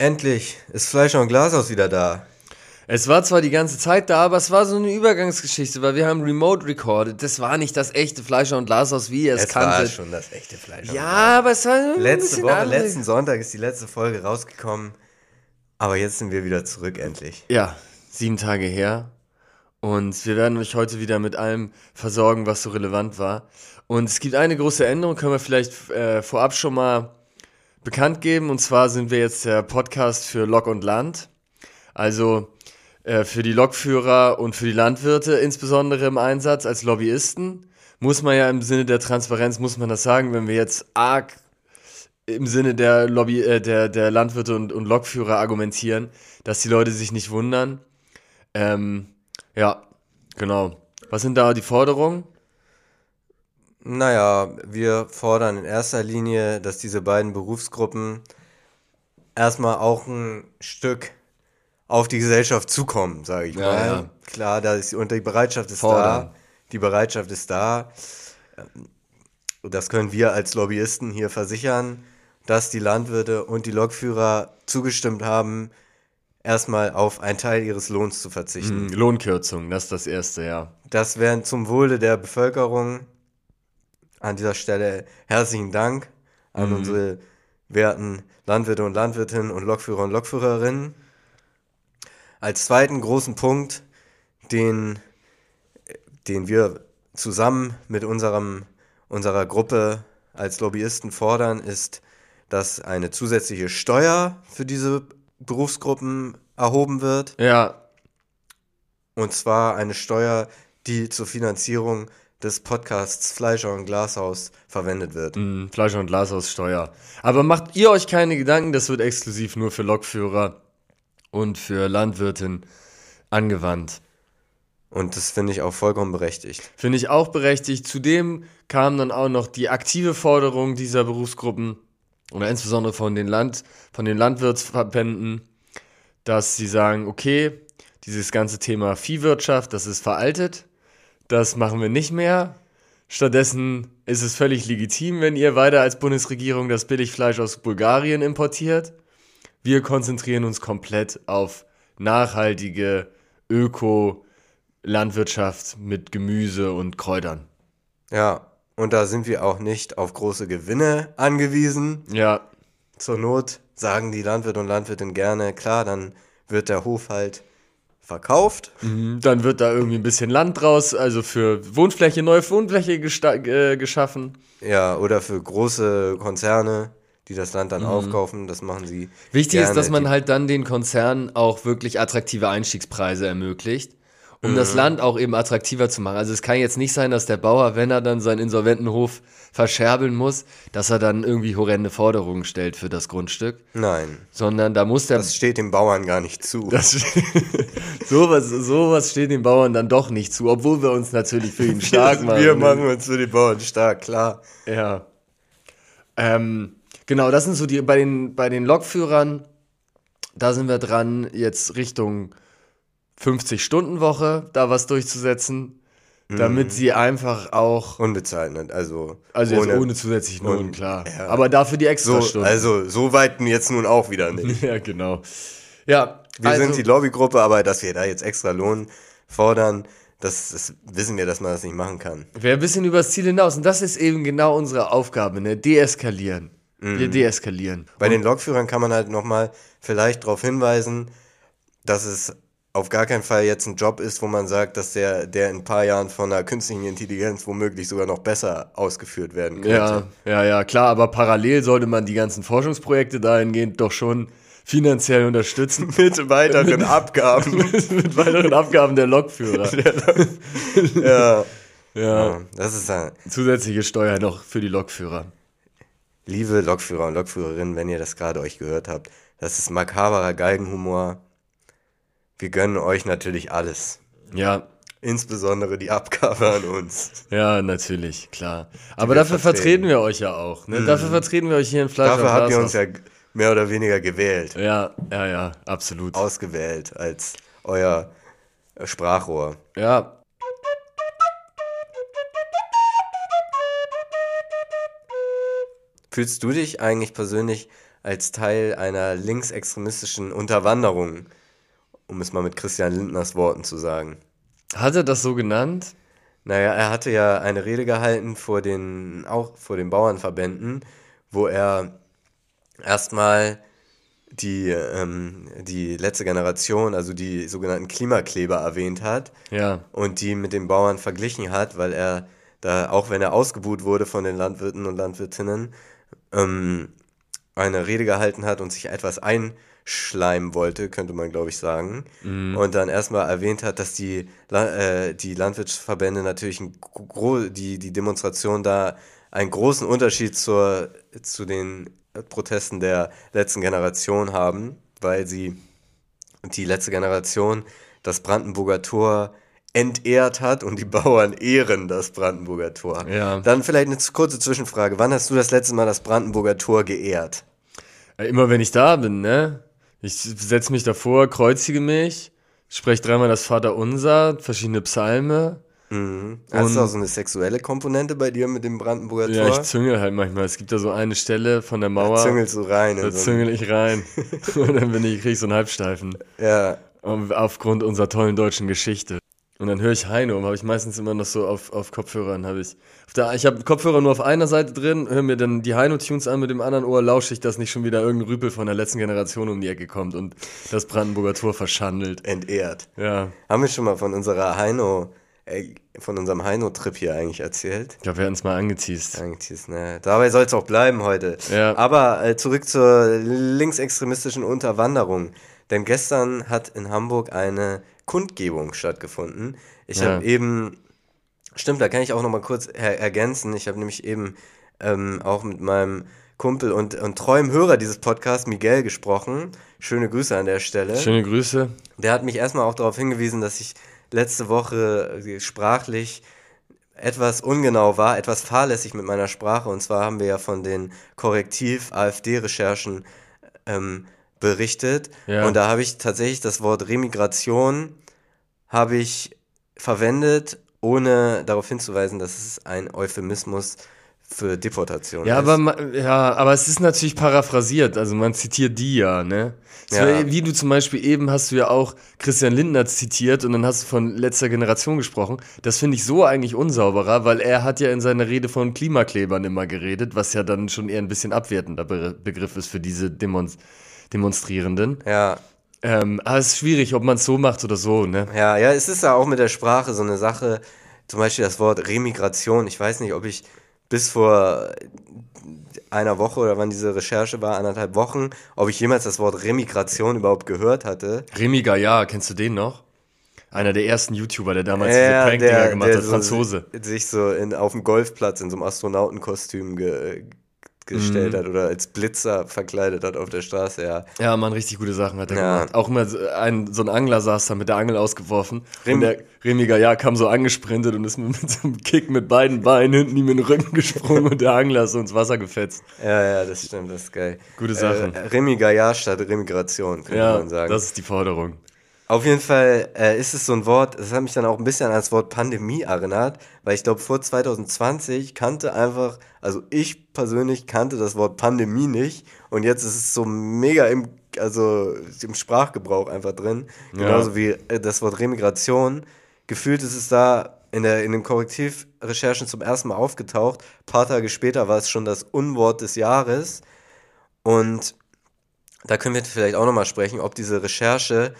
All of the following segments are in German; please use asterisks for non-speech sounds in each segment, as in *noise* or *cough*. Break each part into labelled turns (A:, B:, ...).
A: Endlich ist Fleischer und Glashaus wieder da.
B: Es war zwar die ganze Zeit da, aber es war so eine Übergangsgeschichte, weil wir haben remote recorded. Das war nicht das echte Fleischer und Glashaus, wie ihr es,
A: Es
B: kanntet.
A: war schon das echte Fleischer.
B: ja, aber es war ein
A: Letzte Woche, letzten Sonntag ist die letzte Folge rausgekommen. Aber jetzt sind wir wieder zurück, endlich.
B: Ja, sieben Tage her. Und wir werden euch heute wieder mit allem versorgen, was so relevant war. Und es gibt eine große Änderung, können wir vielleicht äh, vorab schon mal bekannt geben. Und zwar sind wir jetzt der Podcast für Lok und Land. Also äh, für die Lokführer und für die Landwirte insbesondere im Einsatz als Lobbyisten. Muss man ja im Sinne der Transparenz, muss man das sagen, wenn wir jetzt arg im Sinne der Lobby, äh, der, der Landwirte und, und Lokführer argumentieren, dass die Leute sich nicht wundern. Ähm, ja, genau. Was sind da die Forderungen?
A: Naja, wir fordern in erster Linie, dass diese beiden Berufsgruppen erstmal auch ein Stück auf die Gesellschaft zukommen, sage ich
B: Ja,
A: mal.
B: ja.
A: Klar, da ist, und die Bereitschaft ist
B: Fordern.
A: da. Die Bereitschaft ist da. Das können wir als Lobbyisten hier versichern, dass die Landwirte und die Lokführer zugestimmt haben, erstmal auf einen Teil ihres Lohns zu verzichten.
B: Hm, Lohnkürzung, das ist das Erste, ja.
A: Das wären zum Wohle der Bevölkerung. An dieser Stelle herzlichen Dank an unsere werten Landwirte und Landwirtinnen und Lokführer und Lokführerinnen. Als zweiten großen Punkt, den, den wir zusammen mit unserem, unserer Gruppe als Lobbyisten fordern, ist, dass eine zusätzliche Steuer für diese Berufsgruppen erhoben wird.
B: Ja,
A: Und zwar eine Steuer, die zur Finanzierung des Podcasts Fleischer und Glashaus verwendet wird.
B: mh, Fleisch- und Glashaussteuer. Aber macht ihr euch keine Gedanken, das wird exklusiv nur für Lokführer und für Landwirtinnen angewandt.
A: Und das finde ich auch vollkommen berechtigt.
B: Finde ich auch berechtigt. Zudem kam dann auch noch die aktive Forderung dieser Berufsgruppen oder insbesondere von den, Land, von den Landwirtsverbänden, dass sie sagen, okay, dieses ganze Thema Viehwirtschaft, das ist veraltet, das machen wir nicht mehr. Stattdessen ist es völlig legitim, wenn ihr weiter als Bundesregierung das Billigfleisch aus Bulgarien importiert. Wir konzentrieren uns komplett auf nachhaltige Öko-Landwirtschaft mit Gemüse und Kräutern.
A: Ja, und da sind wir auch nicht auf große Gewinne angewiesen.
B: Ja,
A: Zur Not sagen die Landwirte und Landwirtinnen gerne, klar, dann wird der Hof halt verkauft.
B: dann wird da irgendwie ein bisschen Land draus, also für Wohnfläche, neue Wohnfläche äh, geschaffen.
A: Ja, oder für große Konzerne, die das Land dann aufkaufen, das machen sie.
B: Wichtig
A: gerne.
B: ist, dass man halt dann den Konzernen auch wirklich attraktive Einstiegspreise ermöglicht, um das Land auch eben attraktiver zu machen. Also es kann jetzt nicht sein, dass der Bauer, wenn er dann seinen insolventen Hof verscherbeln muss, dass er dann irgendwie horrende Forderungen stellt für das Grundstück,
A: Nein,
B: sondern da muss der
A: das steht dem Bauern gar nicht zu.
B: Das, *laughs* sowas, sowas steht den Bauern dann doch nicht zu, obwohl wir uns natürlich für ihn stark machen.
A: wir machen uns für die Bauern stark, klar.
B: Ja. Ähm, genau, das sind so die, bei den, bei den Lokführern, da sind wir dran, jetzt Richtung 50-Stunden-Woche da was durchzusetzen, damit sie einfach auch,
A: Unbezahlt, ne? also,
B: also jetzt ohne, zusätzlichen Lohn,
A: und-
B: klar.
A: ja.
B: Aber dafür die
A: so,
B: Extrastunden.
A: also so weit jetzt nun auch wieder *laughs* nicht.
B: ja, genau. Ja,
A: Wir
B: also,
A: sind die Lobbygruppe, aber dass wir da jetzt extra Lohn fordern, das, das wissen wir, dass man das nicht machen kann.
B: Wäre ein bisschen übers Ziel hinaus. Und das ist eben genau unsere Aufgabe, ne? Deeskalieren. Wir
A: Mhm.
B: deeskalieren.
A: Bei den Lokführern kann man halt nochmal vielleicht darauf hinweisen, dass es auf gar keinen Fall jetzt ein Job ist, wo man sagt, dass der, der in ein paar Jahren von einer künstlichen Intelligenz womöglich sogar noch besser ausgeführt werden könnte.
B: Ja, ja, ja, klar, aber parallel sollte man die ganzen Forschungsprojekte dahingehend doch schon finanziell unterstützen. *laughs*
A: Mit weiteren Abgaben. *laughs*
B: mit weiteren Abgaben der Lokführer. *laughs*
A: ja.
B: Ja.
A: Das ist ein,
B: zusätzliche Steuer noch für die Lokführer.
A: liebe Lokführer und Lokführerinnen, wenn ihr das gerade euch gehört habt, das ist makaberer Galgenhumor. Wir gönnen euch natürlich alles.
B: Ja,
A: Insbesondere die Abgabe an uns.
B: ja, natürlich, klar. Aber dafür vertreten.
A: vertreten.
B: wir euch ja auch. Ne? Dafür vertreten wir euch hier in Fleisch
A: Dafür habt ihr uns ja mehr oder weniger gewählt,
B: Ja, ja, ja, absolut.
A: ausgewählt als euer Sprachrohr.
B: Ja.
A: Fühlst du dich eigentlich persönlich als Teil einer linksextremistischen Unterwanderung, um es mal mit Christian Lindners Worten zu sagen.
B: Hat er das so genannt?
A: Naja, er hatte ja eine Rede gehalten vor den, auch vor den Bauernverbänden, wo er erstmal die, ähm, die letzte Generation, also die sogenannten Klimakleber erwähnt hat
B: Ja.
A: und die mit den Bauern verglichen hat, weil er da, auch wenn er ausgebuht wurde von den Landwirten und Landwirtinnen, ähm, eine Rede gehalten hat und sich etwas einschleimen wollte, könnte man glaube ich sagen. Und dann erstmal erwähnt hat, dass die, äh, die Landwirtschaftsverbände natürlich ein die, die Demonstration da einen großen Unterschied zur, zu den Protesten der letzten Generation haben, weil sie die letzte Generation das Brandenburger Tor entehrt hat und die Bauern ehren das Brandenburger Tor.
B: Ja.
A: Dann vielleicht eine kurze Zwischenfrage. Wann hast du das letzte Mal das Brandenburger Tor geehrt?
B: Äh, Immer wenn ich da bin, ne? Ich setze mich davor, kreuzige mich, spreche dreimal das Vaterunser, verschiedene Psalme.
A: Hast
B: Und-
A: du auch so eine sexuelle Komponente bei dir mit dem Brandenburger
B: Ja, ich
A: Tor?
B: züngel halt manchmal. Es gibt da so eine Stelle von der Mauer,
A: Züngelst du rein. in
B: da
A: so
B: züngel ich rein. *laughs* Und dann bin ich, krieg ich so einen Halbsteifen.
A: ja,
B: Aufgrund unserer tollen deutschen Geschichte. Und dann höre ich Heino, habe ich meistens immer noch so auf, auf Kopfhörern, habe ich. Auf der, ich habe Kopfhörer nur auf einer Seite drin, höre mir dann die Heino-Tunes an, mit dem anderen Ohr lausche ich, dass nicht schon wieder irgendein Rüpel von der letzten Generation um die Ecke kommt und das Brandenburger Tor verschandelt.
A: entehrt.
B: Ja,
A: Haben wir schon mal von unserer Heino, äh, von unserem Heino-Trip hier eigentlich erzählt?
B: ich glaube, wir hatten es mal.
A: Eigentlich ist, ne, dabei soll es auch bleiben heute.
B: Ja.
A: Aber äh, zurück zur linksextremistischen Unterwanderung. Denn gestern hat in Hamburg eine Kundgebung stattgefunden. Ich
B: Ja.
A: habe eben, stimmt, da kann ich auch noch mal kurz er ergänzen. Ich habe nämlich eben ähm, auch mit meinem Kumpel und, und treuem Hörer dieses Podcasts, Miguel, gesprochen. Schöne Grüße an der Stelle.
B: Schöne Grüße.
A: Der hat mich erstmal auch darauf hingewiesen, dass ich letzte Woche äh, sprachlich etwas ungenau war, etwas fahrlässig mit meiner Sprache. Und zwar haben wir ja von den Korrektiv-AfD-Recherchen ähm, berichtet.
B: Ja.
A: Und da habe ich tatsächlich das Wort Remigration habe ich verwendet, ohne darauf hinzuweisen, dass es ein Euphemismus für Deportation
B: Ja,
A: ist.
B: aber, ja, aber es ist natürlich paraphrasiert, also man zitiert die ja, ne? So,
A: Ja.
B: Wie du zum Beispiel eben hast du ja auch Christian Lindner zitiert und dann hast du von letzter Generation gesprochen. Das finde ich so eigentlich unsauberer, weil er hat ja in seiner Rede von Klimaklebern immer geredet, was ja dann schon eher ein bisschen abwertender Be Begriff ist für diese Demon Demonstrierenden.
A: ja,
B: Ähm, aber es ist schwierig, ob man es so macht oder so, ne?
A: Ja, ja, es ist ja auch mit der Sprache so eine Sache. Zum Beispiel das Wort Remigration. Ich weiß nicht, ob ich bis vor einer Woche oder wann diese Recherche war, anderthalb Wochen, ob ich jemals das Wort Remigration überhaupt gehört hatte.
B: Remy Gaillard, kennst du den noch? Einer der ersten YouTuber, der damals diese Prank-Dinger gemacht hat,
A: so
B: Franzose.
A: si- sich so in, auf dem Golfplatz in so einem Astronautenkostüm ge, gestellt
B: Mhm.
A: hat oder als Blitzer verkleidet hat auf der Straße, ja.
B: Ja, man, richtig gute Sachen hat er
A: Ja.
B: gemacht. Auch immer so ein, so ein Angler saß da mit der Angel ausgeworfen.
A: Rem-
B: und der Remy Gaillard kam so angesprintet und ist mit, mit so einem Kick mit beiden Beinen hinten ihm in den Rücken gesprungen und der Angler ist so ins Wasser gefetzt.
A: Ja, ja, das stimmt, das ist geil.
B: Gute Sache.
A: Äh, Remy Gaillard statt Remigration, könnte
B: Ja,
A: man sagen.
B: das ist die Forderung.
A: Auf jeden Fall äh, ist es so ein Wort, das hat mich dann auch ein bisschen an das Wort Pandemie erinnert, weil ich glaube, vor 2020 kannte einfach, also ich persönlich kannte das Wort Pandemie nicht und jetzt ist es so mega im, also im Sprachgebrauch einfach drin.
B: Ja.
A: Genauso wie äh, das Wort Remigration. Gefühlt ist es da in, der, in den Korrektivrecherchen zum ersten Mal aufgetaucht. Ein paar Tage später war es schon das Unwort des Jahres. Und da können wir vielleicht auch nochmal sprechen, ob diese Recherche,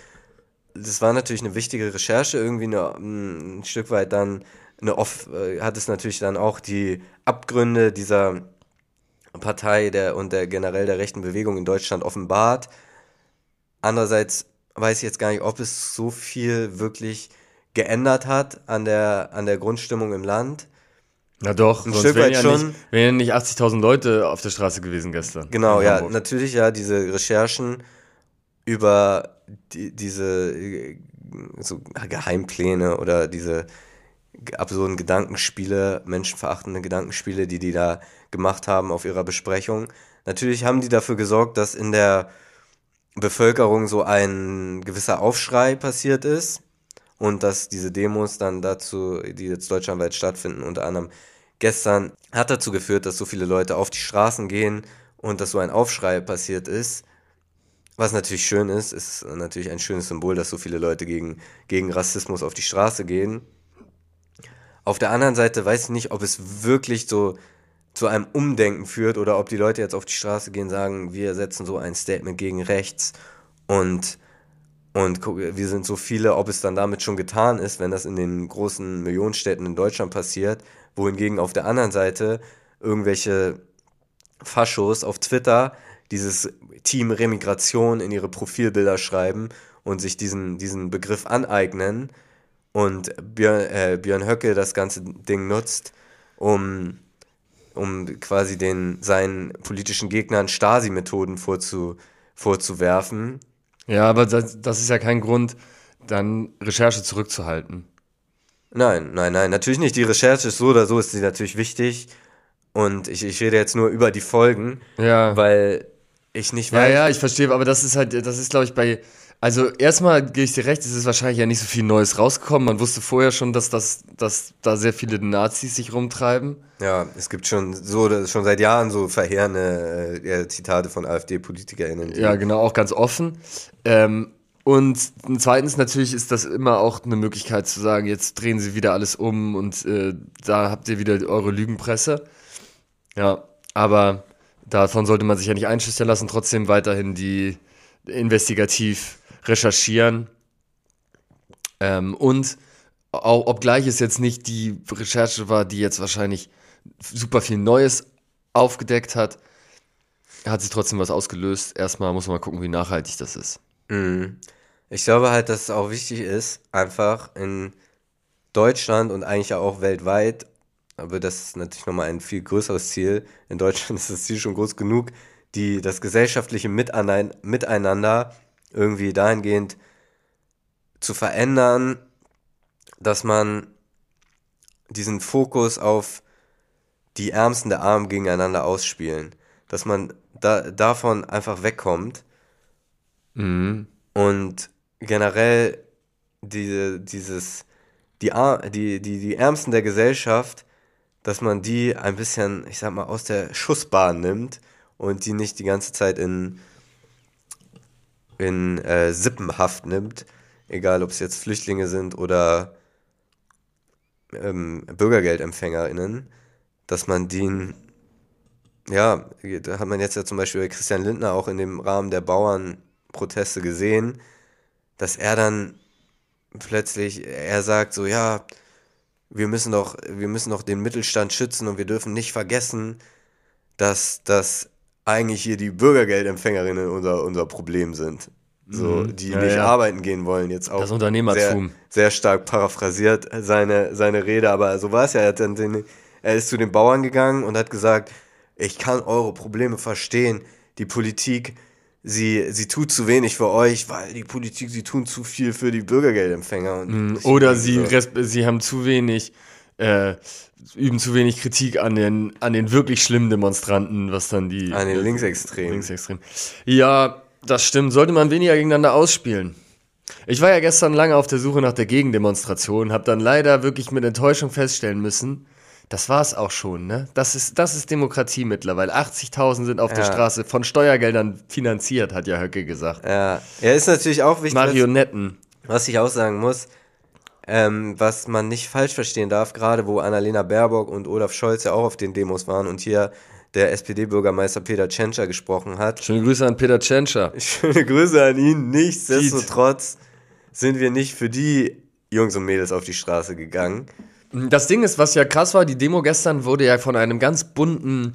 A: das war natürlich eine wichtige Recherche, irgendwie eine, ein Stück weit dann eine off, äh, hat es natürlich dann auch die Abgründe dieser Partei der, und der generell der rechten Bewegung in Deutschland offenbart. Andererseits weiß ich jetzt gar nicht, ob es so viel wirklich geändert hat an der, an der Grundstimmung im Land.
B: Na doch,
A: Ein Stück weit
B: ja
A: schon.
B: nicht, wären nicht 80.000 Leute auf der Straße gewesen gestern.
A: Genau, ja, natürlich ja, diese Recherchen über die, diese äh, so Geheimpläne oder diese absurden Gedankenspiele, menschenverachtende Gedankenspiele, die die da gemacht haben auf ihrer Besprechung. Natürlich haben die dafür gesorgt, dass in der Bevölkerung so ein gewisser Aufschrei passiert ist und dass diese Demos dann dazu, die jetzt deutschlandweit stattfinden, unter anderem gestern, hat dazu geführt, dass so viele Leute auf die Straßen gehen und dass so ein Aufschrei passiert ist. Was natürlich schön ist, ist natürlich ein schönes Symbol, dass so viele Leute gegen, gegen Rassismus auf die Straße gehen. Auf der anderen Seite weiß ich nicht, ob es wirklich so zu einem Umdenken führt oder ob die Leute jetzt auf die Straße gehen und sagen, wir setzen so ein Statement gegen rechts und, und wir sind so viele, ob es dann damit schon getan ist, wenn das in den großen Millionenstädten in Deutschland passiert, wohingegen auf der anderen Seite irgendwelche Faschos auf Twitter dieses Team Remigration in ihre Profilbilder schreiben und sich diesen, diesen Begriff aneignen und Björn, äh, Björn Höcke das ganze Ding nutzt, um, um quasi den, seinen politischen Gegnern Stasi-Methoden vorzu, vorzuwerfen.
B: Ja, aber das, das ist ja kein Grund, dann Recherche zurückzuhalten.
A: Nein, nein, nein, natürlich nicht. Die Recherche ist so oder so, ist sie natürlich wichtig. Und ich, ich rede jetzt nur über die Folgen,
B: Ja.
A: weil ich nicht
B: Ja,
A: weiß.
B: ja, ich verstehe, aber das ist halt, das ist, glaube ich, bei. Also erstmal gebe ich dir recht, es ist wahrscheinlich ja nicht so viel Neues rausgekommen. Man wusste vorher schon, dass, das, dass da sehr viele Nazis sich rumtreiben.
A: Ja, es gibt schon so schon seit Jahren so verheerende äh, Zitate von AfD-PolitikerInnen.
B: Ja, genau, auch ganz offen. Ähm, und zweitens natürlich ist das immer auch eine Möglichkeit zu sagen, jetzt drehen sie wieder alles um und äh, da habt ihr wieder eure Lügenpresse. Ja, aber davon sollte man sich ja nicht einschüchtern lassen, trotzdem weiterhin die investigativ recherchieren. Ähm, und auch, obgleich es jetzt nicht die Recherche war, die jetzt wahrscheinlich super viel Neues aufgedeckt hat, hat sich trotzdem was ausgelöst. Erstmal muss man mal gucken, wie nachhaltig das ist.
A: Mhm. Ich glaube halt, dass es auch wichtig ist, einfach in Deutschland und eigentlich auch weltweit, aber das ist natürlich nochmal ein viel größeres Ziel. In Deutschland *laughs* ist das Ziel schon groß genug, die, das gesellschaftliche Miteinander, irgendwie dahingehend zu verändern, dass man diesen Fokus auf die Ärmsten der Armen gegeneinander ausspielen, dass man da, davon einfach wegkommt
B: Mhm.
A: und generell diese, dieses, die, die, die, die Ärmsten der Gesellschaft, dass man die ein bisschen, ich sag mal, aus der Schussbahn nimmt und die nicht die ganze Zeit in, in äh, Sippenhaft nimmt, egal ob es jetzt Flüchtlinge sind oder ähm, BürgergeldempfängerInnen, dass man den, ja, da hat man jetzt ja zum Beispiel bei Christian Lindner auch in dem Rahmen der Bauernproteste gesehen, dass er dann plötzlich, er sagt so, ja, wir müssen doch, wir müssen doch den Mittelstand schützen und wir dürfen nicht vergessen, dass, dass eigentlich hier die Bürgergeldempfängerinnen unser, unser Problem sind. So,
B: Mhm.
A: die
B: Ja,
A: nicht
B: ja.
A: arbeiten gehen wollen, jetzt auch.
B: Das Unternehmertum.
A: Sehr, sehr stark paraphrasiert seine, seine Rede, aber so war es ja. Er, den, er ist zu den Bauern gegangen und hat gesagt, ich kann eure Probleme verstehen. Die Politik, sie, sie tut zu wenig für euch, weil die Politik, sie tun zu viel für die Bürgergeldempfänger.
B: Mhm. Oder sie,
A: so,
B: sie haben zu wenig, äh, üben zu wenig Kritik an den, an den wirklich schlimmen Demonstranten, was dann die.
A: An den Linksextremen.
B: Linksextremen. Ja, das stimmt. Sollte man weniger gegeneinander ausspielen. Ich war ja gestern lange auf der Suche nach der Gegendemonstration, habe dann leider wirklich mit Enttäuschung feststellen müssen, das war es auch schon, ne? Das ist, das ist Demokratie mittlerweile. 80.000 sind auf der
A: Ja.
B: Straße, von Steuergeldern finanziert, hat ja Höcke gesagt.
A: Ja, er ist natürlich auch wichtig, was,
B: Marionetten.
A: was ich auch sagen muss, ähm, was man nicht falsch verstehen darf, gerade wo Annalena Baerbock und Olaf Scholz ja auch auf den Demos waren und hier der SPD-Bürgermeister Peter Tschentscher gesprochen hat.
B: Schöne Grüße an Peter Tschentscher. *laughs*
A: Schöne Grüße an ihn. Nichtsdestotrotz sind wir nicht für die Jungs und Mädels auf die Straße gegangen.
B: Das Ding ist, was ja krass war, die Demo gestern wurde ja von einem ganz bunten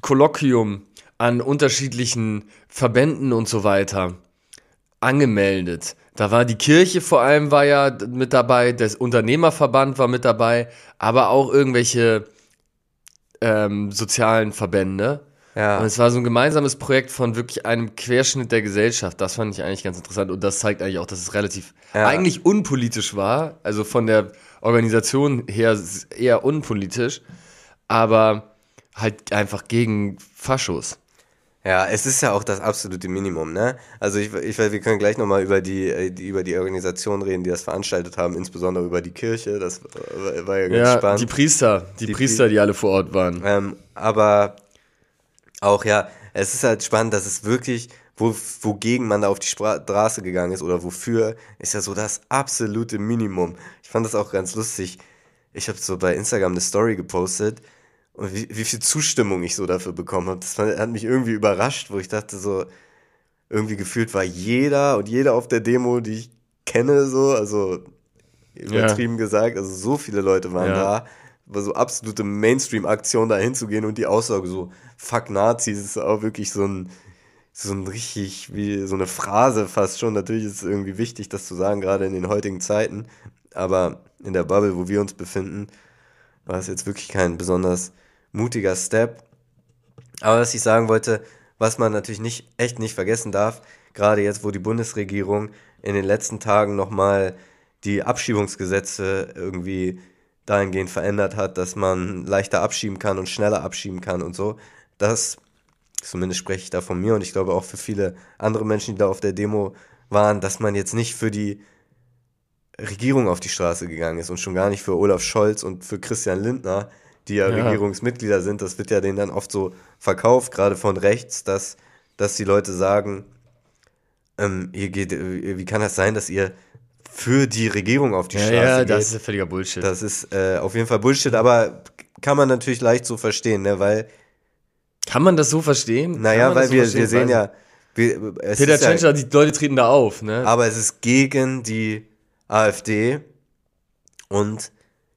B: Kolloquium an unterschiedlichen Verbänden und so weiter angemeldet. Da war die Kirche vor allem war ja mit dabei, der Unternehmerverband war mit dabei, aber auch irgendwelche ähm, sozialen Verbände. Und
A: Ja,
B: es war so ein gemeinsames Projekt von wirklich einem Querschnitt der Gesellschaft. Das fand ich eigentlich ganz interessant. Und das zeigt eigentlich auch, dass es relativ
A: Ja.
B: eigentlich unpolitisch war. Also von der Organisation her eher unpolitisch. Aber halt einfach gegen Faschos.
A: ja, es ist ja auch das absolute Minimum, ne? Also ich, ich weiß, wir können gleich nochmal über die, äh, die über die Organisation reden, die das veranstaltet haben, insbesondere über die Kirche. Das war ja ganz
B: Ja,
A: spannend.
B: die Priester. Die,
A: Die
B: Priester, die alle vor Ort waren.
A: Ähm, aber Auch ja, es ist halt spannend, dass es wirklich, wo, wogegen man da auf die Straße gegangen ist oder wofür, ist ja so das absolute Minimum. Ich fand das auch ganz lustig. Ich habe so bei Instagram eine Story gepostet und wie, wie viel Zustimmung ich so dafür bekommen habe. Das hat mich irgendwie überrascht, wo ich dachte so, irgendwie gefühlt war jeder und jeder auf der Demo, die ich kenne, so, also übertrieben ja. gesagt, also so viele Leute waren ja. da, war so absolute Mainstream-Aktion da hinzugehen und die Aussage so, fuck Nazis, ist auch wirklich so ein, so ein richtig, wie so eine Phrase fast schon. Natürlich ist es irgendwie wichtig, das zu sagen, gerade in den heutigen Zeiten, aber in der Bubble, wo wir uns befinden, war es jetzt wirklich kein besonders mutiger Step. Aber was ich sagen wollte, was man natürlich nicht, echt nicht vergessen darf, gerade jetzt, wo die Bundesregierung in den letzten Tagen nochmal die Abschiebungsgesetze irgendwie dahingehend verändert hat, dass man leichter abschieben kann und schneller abschieben kann und so. Das, zumindest spreche ich da von mir und ich glaube auch für viele andere Menschen, die da auf der Demo waren, dass man jetzt nicht für die Regierung auf die Straße gegangen ist und schon gar nicht für Olaf Scholz und für Christian Lindner, die ja, ja. Regierungsmitglieder sind, das wird ja denen dann oft so verkauft, gerade von rechts, dass, dass die Leute sagen, ähm, ihr geht, äh, wie kann das sein, dass ihr für die Regierung auf die ja, Straße ja, geht?
B: Ja, das ist völliger Bullshit.
A: Das ist äh, auf jeden Fall Bullshit, aber kann man natürlich leicht so verstehen, ne, weil
B: kann man das so verstehen?
A: Naja, weil so wir, wir sehen ja.
B: Wir, Peter Tschentscher, ja, die Leute treten da auf, ne?
A: Aber es ist gegen die AfD und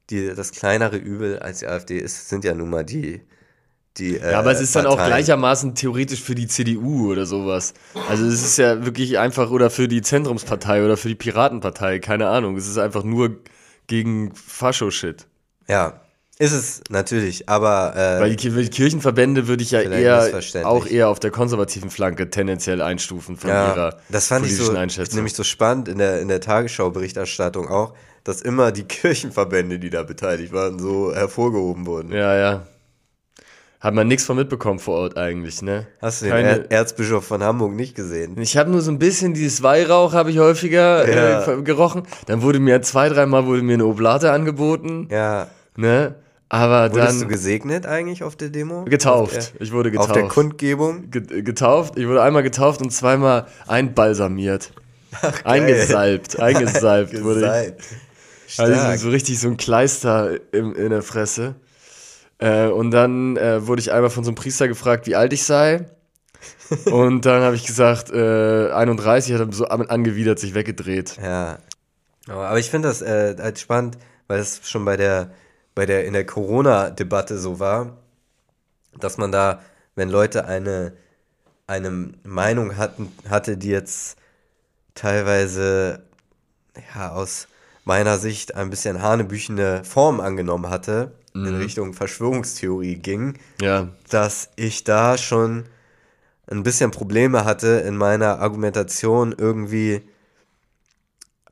A: die, das kleinere Übel als die AfD ist, sind ja nun mal die. Die,
B: äh, ja, aber es ist Parteien. dann auch gleichermaßen theoretisch für die CDU oder sowas. Also es ist ja wirklich einfach oder für die Zentrumspartei oder für die Piratenpartei, keine Ahnung. Es ist einfach nur gegen Fascho-Shit.
A: Ja, ist es natürlich, aber. Äh,
B: Weil die, Kirchenverbände würde ich ja eher auch eher auf der konservativen Flanke tendenziell einstufen von ja, ihrer
A: das fand politischen ich so, Einschätzung. Nämlich so spannend in der, in der Tagesschau-Berichterstattung auch, dass immer die *laughs* Kirchenverbände, die da beteiligt waren, so hervorgehoben wurden.
B: Ja, ja. Hat man nichts von mitbekommen vor Ort eigentlich, ne?
A: Hast du den Keine, Erzbischof von Hamburg nicht gesehen?
B: Ich habe nur so ein bisschen dieses Weihrauch habe ich häufiger ja. äh, gerochen. Dann wurde mir zwei, dreimal wurde mir eine Oblate angeboten.
A: Ja.
B: Ne? Aber
A: Wurdest
B: dann.
A: du gesegnet eigentlich auf der Demo?
B: Getauft. Der, ich wurde getauft.
A: Auf der Kundgebung?
B: Getauft. Ich wurde einmal getauft und zweimal einbalsamiert. Ach, eingesalbt. *laughs* Eingesalbt wurde ich. Also so richtig so ein Kleister im, in der Fresse. Äh, und dann äh, wurde ich einmal von so einem Priester gefragt, wie alt ich sei. *laughs* und dann habe ich gesagt, äh, 31, hat er so angewidert sich weggedreht.
A: Ja. Aber ich finde das äh, halt spannend, weil es schon bei der, bei der, in der Corona-Debatte so war, dass man da, wenn Leute eine, eine Meinung hatten, hatte, die jetzt teilweise ja, aus meiner Sicht ein bisschen hanebüchene Form angenommen hatte, mhm. in Richtung Verschwörungstheorie ging,
B: ja.
A: dass ich da schon ein bisschen Probleme hatte in meiner Argumentation irgendwie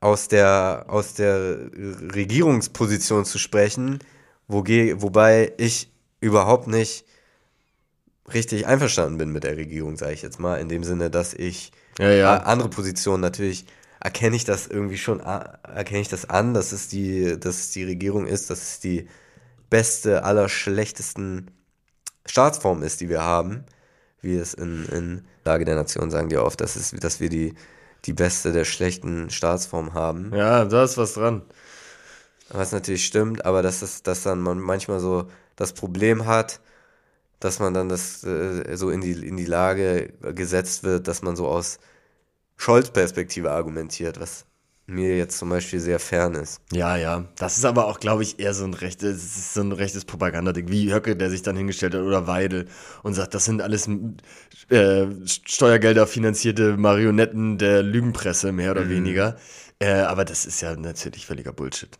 A: aus der, aus der Regierungsposition zu sprechen, wo, wobei ich überhaupt nicht richtig einverstanden bin mit der Regierung, sage ich jetzt mal, in dem Sinne, dass ich
B: ja, ja.
A: andere Positionen natürlich erkenne ich das irgendwie schon, erkenne ich das an, dass es die, dass es die Regierung ist, dass es die beste aller schlechtesten Staatsform ist, die wir haben, wie es in, in Lage der Nation sagen die oft, dass, es, dass wir die, die beste der schlechten Staatsform haben.
B: Ja, da ist was dran.
A: Was natürlich stimmt, aber dass, es, dass dann man manchmal so das Problem hat, dass man dann das äh, so in die, in die Lage gesetzt wird, dass man so aus Scholz-Perspektive argumentiert, was mir jetzt zum Beispiel sehr fern ist.
B: Ja, ja. Das ist aber auch, glaube ich, eher so ein rechtes, so ein rechtes Propagandading, wie Höcke, der sich dann hingestellt hat, oder Weidel und sagt, das sind alles äh, Steuergelder finanzierte Marionetten der Lügenpresse, mehr oder mhm. weniger. Äh, aber das ist ja natürlich völliger Bullshit.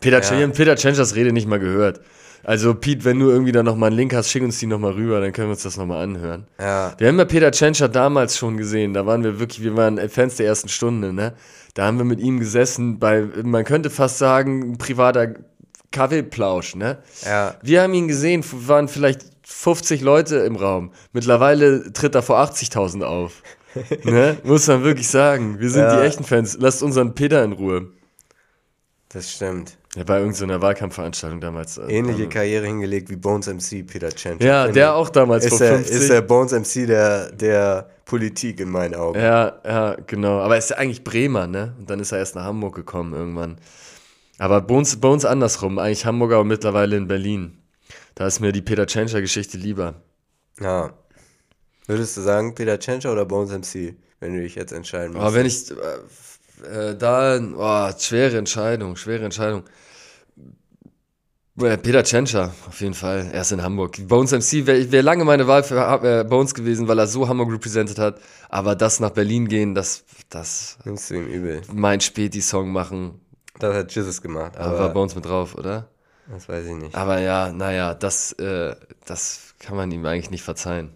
B: Peter, ja. Peter Tschenschers Rede nicht mal gehört. Also Pete, wenn du irgendwie da nochmal einen Link hast, schick uns die nochmal rüber, dann können wir uns das nochmal anhören.
A: Ja.
B: Wir haben ja Peter Tschentscher damals schon gesehen, da waren wir wirklich, wir waren Fans der ersten Stunde, ne? Da haben wir mit ihm gesessen bei, man könnte fast sagen, ein privater Kaffeeplausch, ne?
A: Ja.
B: Wir haben ihn gesehen, waren vielleicht 50 Leute im Raum. Mittlerweile tritt er vor 80.000 auf. *laughs* ne? Muss man wirklich sagen. Wir sind ja. die echten Fans. Lasst unseren Peter in Ruhe.
A: Das stimmt.
B: Ja, bei irgendeiner Wahlkampfveranstaltung damals. äh,
A: Ähnliche
B: damals.
A: Karriere hingelegt wie Bones MC, Peter Chencha.
B: Ja, der auch damals
A: ist
B: vor
A: der,
B: 50.
A: ist der Bones MC der, der Politik in meinen Augen.
B: Ja, ja, genau. Aber er ist ja eigentlich Bremer, ne? Und dann ist er erst nach Hamburg gekommen irgendwann. Aber bei uns andersrum. Eigentlich Hamburger und mittlerweile in Berlin. Da ist mir die Peter Tschentscher-Geschichte lieber.
A: Ja. Würdest du sagen, Peter Chencha oder Bones MC, wenn du dich jetzt entscheiden musst?
B: Aber wenn ich äh, äh, da, oh, schwere Entscheidung, schwere Entscheidung. Äh, Peter Tschentscher, auf jeden Fall. Er ist in Hamburg. Bones MC wäre wär lange meine Wahl für äh, Bones gewesen, weil er so Hamburg represented hat. Aber das nach Berlin gehen, das, das,
A: Nimmst du ihm übel.
B: mein Späti-Song machen,
A: Das hat Jesus gemacht,
B: da war
A: aber
B: Bones mit drauf, oder?
A: das weiß ich nicht.
B: Aber ja, naja, das, äh, das kann man ihm eigentlich nicht verzeihen.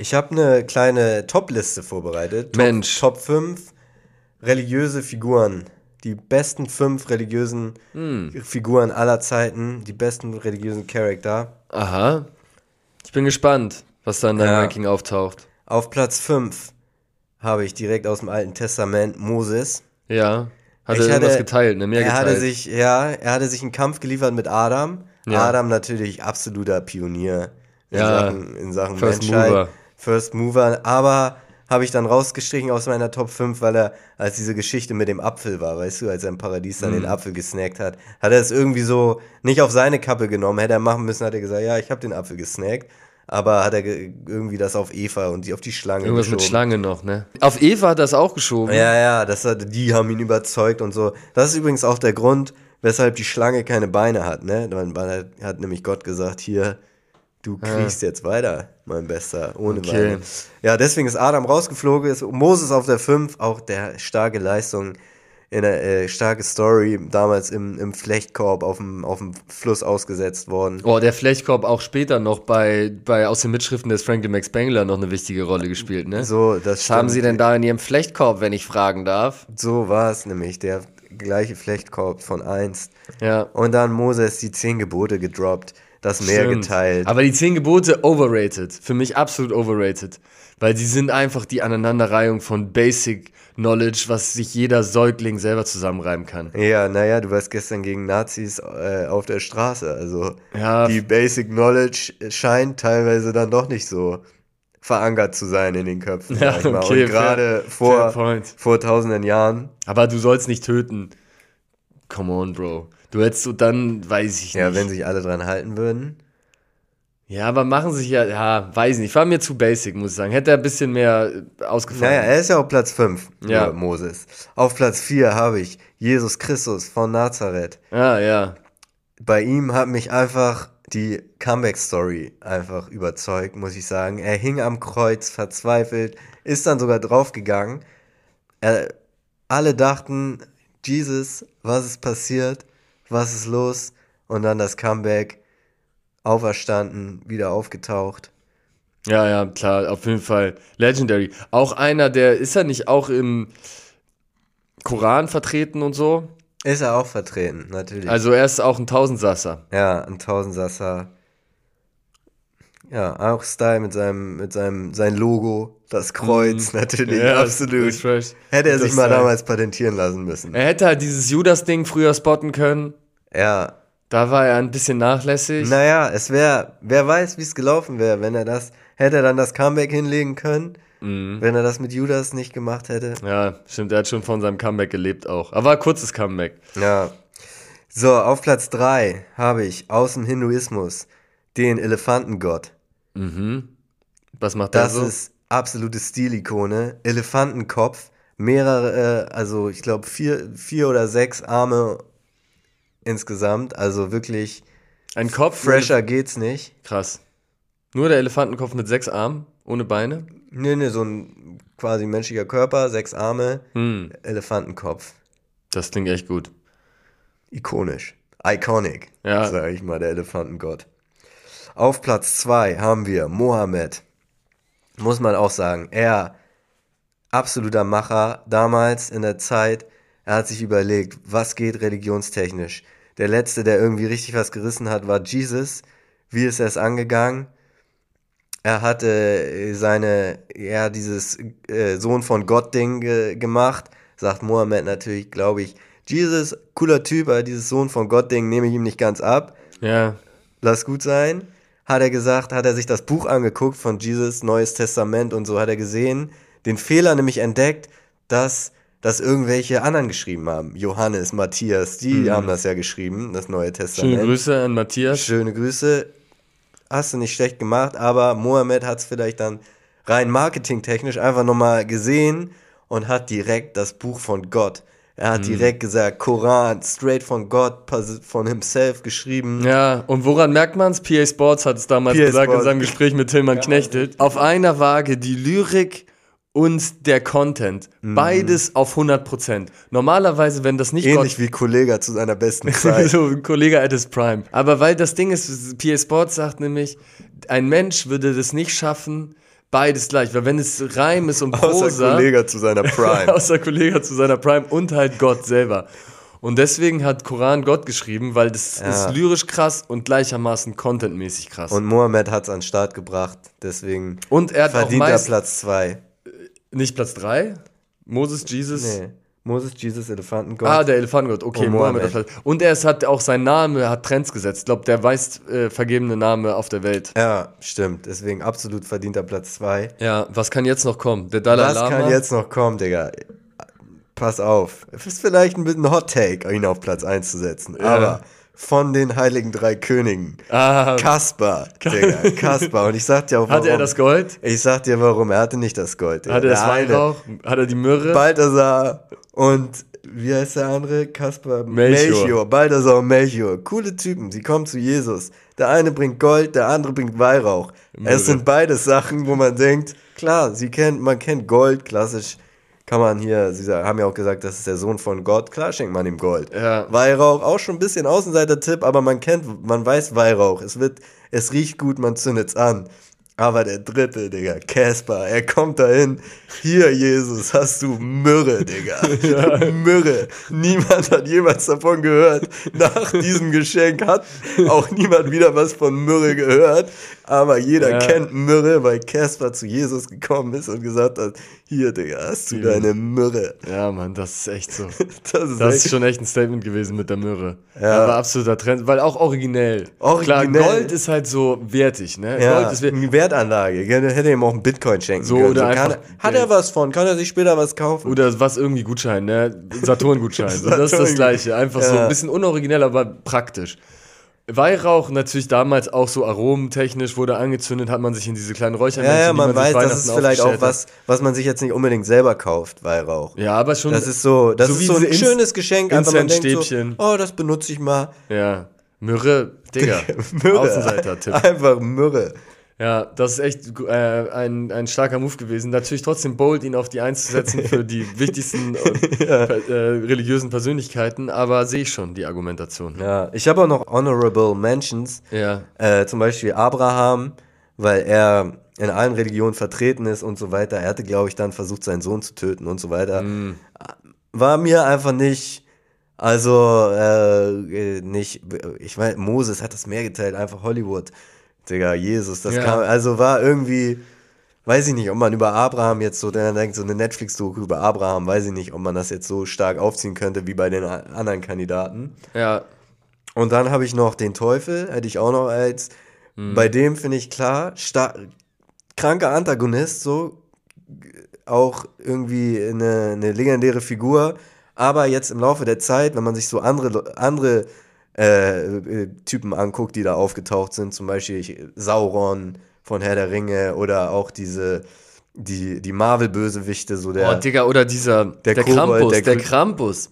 A: Ich habe eine kleine Top-Liste vorbereitet.
B: Mensch.
A: Top 5 religiöse Figuren. Die besten fünf religiösen
B: Hm.
A: Figuren aller Zeiten. Die besten religiösen Charakter.
B: Aha. Ich bin gespannt, was da in deinem
A: Ja.
B: Ranking auftaucht.
A: Auf Platz 5 habe ich direkt aus dem Alten Testament Moses.
B: Ja. Hat er irgendwas geteilt, ne? Mehr
A: er
B: geteilt.
A: hatte sich, ja, er hatte sich einen Kampf geliefert mit Adam.
B: Ja.
A: Adam natürlich absoluter Pionier in
B: Ja.
A: Sachen, in Sachen
B: First
A: Menschheit.
B: Mover.
A: First Mover. Aber habe ich dann rausgestrichen aus meiner Top 5, weil er, als diese Geschichte mit dem Apfel war, weißt du, als er im Paradies dann
B: Mhm.
A: den Apfel gesnackt hat, hat er es irgendwie so nicht auf seine Kappe genommen. Hätte er machen müssen, hat er gesagt, ja, ich habe den Apfel gesnackt. Aber hat er ge- irgendwie das auf Eva und die auf die Schlange
B: Irgendwas mit
A: geschoben.
B: Schlange noch, ne? Auf Eva hat er es auch geschoben.
A: Ja, ja, das hat, die haben ihn überzeugt und so. Das ist übrigens auch der Grund, weshalb die Schlange keine Beine hat, ne? Man, man hat, hat nämlich Gott gesagt, hier, du kriegst jetzt weiter, mein Bester, ohne
B: Okay.
A: Beine. Ja, deswegen ist Adam rausgeflogen, ist Moses auf der 5, auch der starke Leistung, in der äh, starke Story, damals im, im Flechtkorb auf dem, auf dem Fluss ausgesetzt worden.
B: Oh, der Flechkorb auch später noch bei, bei aus den Mitschriften des Franklin Max Spangler noch eine wichtige Rolle gespielt, ne?
A: So, das
B: Was haben. Sie denn da in Ihrem Flechtkorb, wenn ich fragen darf?
A: So war es nämlich, der gleiche Flechtkorb von einst.
B: Ja.
A: Und dann Moses die zehn Gebote gedroppt, das Meer
B: Stimmt.
A: geteilt.
B: Aber die zehn Gebote overrated. Für mich absolut overrated. Weil die sind einfach die Aneinanderreihung von Basic Knowledge, was sich jeder Säugling selber zusammenreimen kann.
A: ja, naja, du warst gestern gegen Nazis äh, auf der Straße. Also
B: Ja.
A: die Basic Knowledge scheint teilweise dann doch nicht so verankert zu sein in den Köpfen.
B: Ja, okay,
A: Und gerade vor, vor tausenden Jahren.
B: Aber du sollst nicht töten. Come on, Bro. Du hättest so dann, weiß ich
A: Ja,
B: nicht.
A: wenn sich alle dran halten würden.
B: ja, aber machen sich ja, ja, weiß nicht. War mir zu basic, muss ich sagen. Hätte er ein bisschen mehr äh, ausgefallen.
A: Naja, er ist ja auf Platz 5,
B: Ja.
A: ja. Moses. Auf Platz 4 habe ich Jesus Christus von Nazareth.
B: Ah, ja.
A: bei ihm hat mich einfach die Comeback-Story einfach überzeugt, muss ich sagen. Er hing am Kreuz, verzweifelt, ist dann sogar draufgegangen. Er, alle dachten, Jesus, was ist passiert? Was ist los? Und dann das Comeback, auferstanden, wieder aufgetaucht.
B: Ja, ja, klar, auf jeden Fall. Legendary. Auch einer, der, ist er nicht auch im Koran vertreten und so?
A: Ist er auch vertreten, natürlich.
B: Also er ist auch ein Tausendsasser.
A: Ja, ein Tausendsasser. Ja, auch Style mit seinem, mit seinem, sein Logo, das Kreuz, natürlich,
B: Mhm. Ja,
A: absolut. Hätte er
B: Das
A: sich mal damals patentieren lassen müssen.
B: Er hätte halt dieses Judas-Ding früher spotten können.
A: Ja,
B: Da war er ein bisschen nachlässig.
A: naja, es wäre, wer weiß, wie es gelaufen wäre, wenn er das, hätte er dann das Comeback hinlegen können,
B: Mhm.
A: wenn er das mit Judas nicht gemacht hätte.
B: Ja, stimmt, er hat schon von seinem Comeback gelebt auch. Aber ein kurzes Comeback.
A: Ja. So, auf Platz 3 habe ich aus dem Hinduismus den Elefantengott.
B: Mhm. Was macht er
A: Das
B: so?
A: ist absolute Stilikone. Elefantenkopf, mehrere, äh, also ich glaube vier, vier oder sechs Arme insgesamt. Also wirklich
B: ein Kopf.
A: fresher geht's nicht.
B: Krass. Nur der Elefantenkopf mit sechs Armen, ohne Beine?
A: Nee, nee, so ein quasi menschlicher Körper, sechs Arme,
B: Hm,
A: Elefantenkopf.
B: das klingt echt gut.
A: Ikonisch. Iconic,
B: Ja.
A: sage ich mal, der Elefantengott. Auf Platz 2 haben wir Mohammed. Muss man auch sagen, er, absoluter Macher, damals in der Zeit, er hat sich überlegt, was geht religionstechnisch. Der letzte, der irgendwie richtig was gerissen hat, war Jesus. Wie ist er es angegangen? er hatte äh, seine, ja, dieses äh, Sohn von Gott-Ding ge gemacht. Sagt Mohammed natürlich, glaube ich, Jesus, cooler Typ, aber dieses Sohn von Gott-Ding nehme ich ihm nicht ganz ab.
B: Ja.
A: Lass gut sein. Hat er gesagt, hat er sich das Buch angeguckt von Jesus, Neues Testament und so, hat er gesehen, den Fehler nämlich entdeckt, dass das irgendwelche anderen geschrieben haben. Johannes, Matthias, die haben das ja geschrieben, das Neue Testament.
B: Schöne Grüße an Matthias.
A: Schöne Grüße. Hast du nicht schlecht gemacht, aber Mohammed hat es vielleicht dann rein marketingtechnisch einfach nochmal gesehen und hat direkt das Buch von Gott. Er hat direkt gesagt, Koran, straight von Gott, von himself geschrieben.
B: Ja, und woran merkt man's? PA Sports hat es damals
A: PA
B: gesagt in
A: Sports.
B: seinem Gespräch mit Tillmann Knechtel. Auf einer Waage die Lyrik und der Content.
A: Mhm.
B: Beides auf 100%. Normalerweise, wenn das nicht
A: Ähnlich wie Kollega zu seiner besten *laughs* Zeit.
B: so Kollege at his prime. Aber weil das Ding ist, PA Sports sagt nämlich, ein Mensch würde das nicht schaffen, beides gleich. Weil wenn es Reim ist und
A: Außer
B: Prosa,
A: Kollega zu seiner *laughs* Prime.
B: außer Kollege zu seiner Prime und halt Gott selber. Und deswegen hat Koran Gott geschrieben, weil das
A: Ja.
B: ist lyrisch krass und gleichermaßen contentmäßig krass.
A: Und Mohammed hat es an den Start gebracht, deswegen
B: Und er hat auch
A: verdient er
B: meist,
A: Platz 2.
B: nicht Platz 3, Moses, Jesus.
A: Nee. Moses, Jesus, Elefantengott.
B: Ah, der Elefantengott, okay,
A: Und
B: Mohammed.
A: Mohammed.
B: Und er ist, hat auch sein Name, hat Trends gesetzt. Ich glaube, der meist äh, vergebene Name auf der Welt.
A: ja, stimmt. Deswegen absolut verdienter Platz 2.
B: Ja, was kann jetzt noch kommen? Der Dalai
A: Was
B: Lama?
A: kann jetzt noch kommen, Digga? Pass auf. Es ist vielleicht ein bisschen Hot Take, ihn auf Platz 1 zu setzen. Aber von den heiligen drei Königen.
B: Ah,
A: Kaspar, Digga, *laughs* Kaspar. Und ich sag dir auch warum.
B: hatte er das Gold?
A: Ich sag dir warum. Er hatte nicht das Gold. Digga.
B: Hat er das Weihrauch? Hat er die Myrrhe?
A: Balthasar und wie heißt der andere? Kaspar
B: Melchior.
A: Melchior. Balthasar und Melchior. Coole Typen. Sie kommen zu Jesus. Der eine bringt Gold, der andere bringt Weihrauch.
B: Myrrhe.
A: Es sind beides Sachen, wo man denkt, klar, sie kennt, man kennt Gold, klassisch. Kann man hier, sie haben ja auch gesagt, das ist der Sohn von Gott, klar schenkt man ihm Gold.
B: Ja.
A: Weihrauch, auch schon ein bisschen Außenseiter-Tipp, aber man kennt, man weiß Weihrauch. Es wird, es riecht gut, man zündet's an. Aber der dritte, Digga, Caspar, er kommt dahin. Hier, Jesus, hast du Myrrhe, Digga. *laughs* Myrrhe. Niemand hat jemals davon gehört. Nach diesem Geschenk hat auch niemand wieder was von Myrrhe gehört. Aber jeder
B: Ja.
A: kennt Myrrhe, weil Caspar zu Jesus gekommen ist und gesagt hat, hier, Digga, hast du deine Myrrhe.
B: Ja, Mann, das ist echt so. *laughs*
A: Das ist,
B: Das
A: echt,
B: ist schon echt ein Statement gewesen mit der Myrrhe.
A: Ja.
B: Aber absoluter Trend, weil auch originell.
A: Originell.
B: Klar, Gold ist halt so wertig, ne?
A: ja,
B: Gold ist wert.
A: Wertanlage. Hätte ihm auch einen Bitcoin schenken
B: So,
A: können.
B: oder
A: kann,
B: einfach
A: er- hat er was von? Kann er sich später was kaufen?
B: Oder was irgendwie Gutschein, ne? Saturn-Gutschein. so, das ist das
A: Saturn-
B: Gleiche. Einfach so
A: Ja.
B: ein bisschen unoriginell, aber praktisch. Weihrauch natürlich damals auch so aromentechnisch wurde angezündet, hat man sich in diese kleinen Räuchermännchen,
A: ja, ja, man
B: sich
A: weiß, das ist vielleicht auch was, was man sich jetzt nicht unbedingt selber kauft, Weihrauch.
B: Ja, aber schon.
A: Das ist so, das
B: So
A: ist so ein schönes Geschenk, einfach man denkt so, oh, das benutze ich mal.
B: ja. Myrrhe, Digga. *laughs*
A: Myrrhe.
B: Außenseiter-Tipp.
A: Einfach Myrrhe.
B: Ja, das ist echt äh, ein, ein starker Move gewesen. Natürlich trotzdem bold, ihn auf die Eins zu setzen für die *laughs* wichtigsten äh, äh, religiösen Persönlichkeiten, aber sehe ich schon die Argumentation.
A: Ja, ich habe auch noch Honorable Mentions,
B: Ja.
A: äh, zum Beispiel Abraham, weil er in allen Religionen vertreten ist und so weiter. Er hatte, glaube ich, dann versucht, seinen Sohn zu töten und so weiter. War mir einfach nicht, also äh, nicht, ich meine, Moses hat das mehr geteilt, einfach Hollywood. Digga, Jesus, das
B: Ja.
A: kam, also war irgendwie, weiß ich nicht, ob man über Abraham jetzt so, dann denkt so eine Netflix-Doku über Abraham, weiß ich nicht, ob man das jetzt so stark aufziehen könnte wie bei den anderen Kandidaten.
B: Ja.
A: Und dann habe ich noch den Teufel, hätte ich auch noch als, bei dem finde ich klar, sta- kranker Antagonist, so, auch irgendwie eine, eine legendäre Figur, aber jetzt im Laufe der Zeit, wenn man sich so andere, andere äh, äh, Typen anguckt, die da aufgetaucht sind, zum Beispiel Sauron von Herr der Ringe oder auch diese, die, die Marvel-Bösewichte, so der,
B: Oh, Digga, oder dieser, der,
A: Der Kobold,
B: Krampus,
A: der
B: der, Krampus.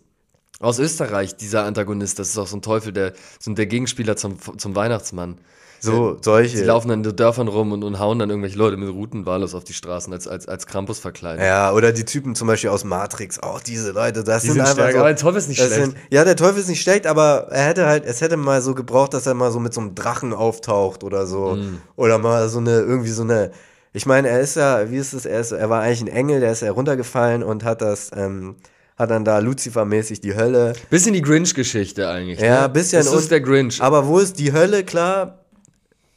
B: Aus Österreich, dieser Antagonist, das ist auch so ein Teufel, der, so der Gegenspieler zum, zum Weihnachtsmann.
A: So,
B: Die
A: solche.
B: laufen dann in den Dörfern rum und, und hauen dann irgendwelche Leute mit Routen wahllos auf die Straßen als, als, als Krampus verkleidet.
A: Ja, oder die Typen zum Beispiel aus Matrix, auch diese Leute, das
B: Die
A: sind,
B: sind
A: einfach
B: stärker,
A: so,
B: aber der Teufel ist nicht schlecht.
A: Sind, ja, der Teufel ist nicht schlecht, aber er hätte halt, es hätte mal so gebraucht, dass er mal so mit so einem Drachen auftaucht oder so.
B: Mm.
A: Oder mal so eine, irgendwie so eine, ich meine, er ist ja, wie ist es, er, ist, er war eigentlich ein Engel, der ist ja runtergefallen und hat das, ähm, hat dann da Lucifer-mäßig die Hölle.
B: Bisschen die Grinch-Geschichte eigentlich.
A: Ja,
B: ne?
A: bisschen.
B: Das ist der Grinch.
A: Aber wo ist die Hölle, klar,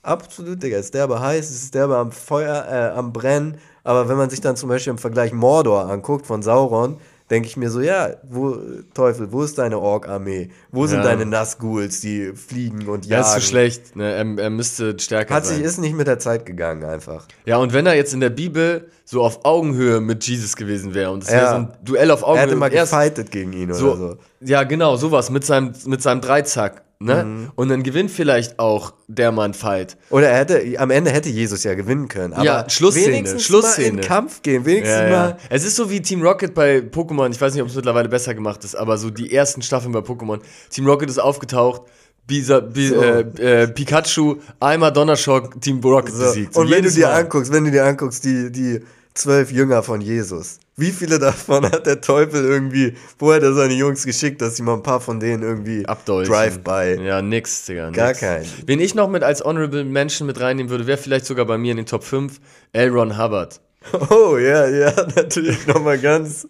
A: Absolut, Digga. Ist derbe heiß, ist derbe am Feuer, äh, am Brennen. Aber wenn man sich dann zum Beispiel im Vergleich Mordor anguckt von Sauron, denke ich mir so, ja, wo, Teufel, wo ist deine Ork-Armee? Wo sind
B: Ja.
A: deine Nazguls, die fliegen und
B: Er
A: jagen?
B: ist zu schlecht, ne? er, er müsste stärker
A: Hat
B: sein.
A: sich, ist nicht mit der Zeit gegangen einfach.
B: Ja, und wenn er jetzt in der Bibel so auf Augenhöhe mit Jesus gewesen wäre und es wäre
A: Ja.
B: so ein Duell auf
A: Er
B: Augenhöhe.
A: hätte mal gefightet gegen ihn oder
B: so,
A: so.
B: Ja, genau, sowas mit seinem, mit seinem Dreizack. Ne?
A: Mhm.
B: Und dann gewinnt vielleicht auch der Mann Fight.
A: Oder er hätte, am Ende hätte Jesus ja gewinnen können. Aber
B: Ja, Schlussszene,
A: wenigstens
B: Schlussszene.
A: mal in Kampf gehen, wenigstens
B: Ja, ja.
A: mal.
B: Es ist so wie Team Rocket bei Pokémon. Ich weiß nicht, ob es mittlerweile besser gemacht ist, aber so die ersten Staffeln bei Pokémon. Team Rocket ist aufgetaucht. Bisa, Bi,
A: So.
B: äh, äh, Pikachu, einmal Donnershock, Team Rocket
A: So.
B: besiegt.
A: Und wenn du dir
B: Mal.
A: anguckst, wenn du dir anguckst, die, die zwölf Jünger von Jesus, wie viele davon hat der Teufel irgendwie, wo hat er seine Jungs geschickt, dass sie mal ein paar von denen irgendwie
B: Abdolchen.
A: Drive-by.
B: Ja, nix, Digga.
A: Gar
B: nix.
A: keinen.
B: Wen ich noch mit als Honorable Mention mit reinnehmen würde, wäre vielleicht sogar bei mir in den Top 5 L. Ron Hubbard. *laughs*
A: Oh, ja, ja, natürlich nochmal ganz.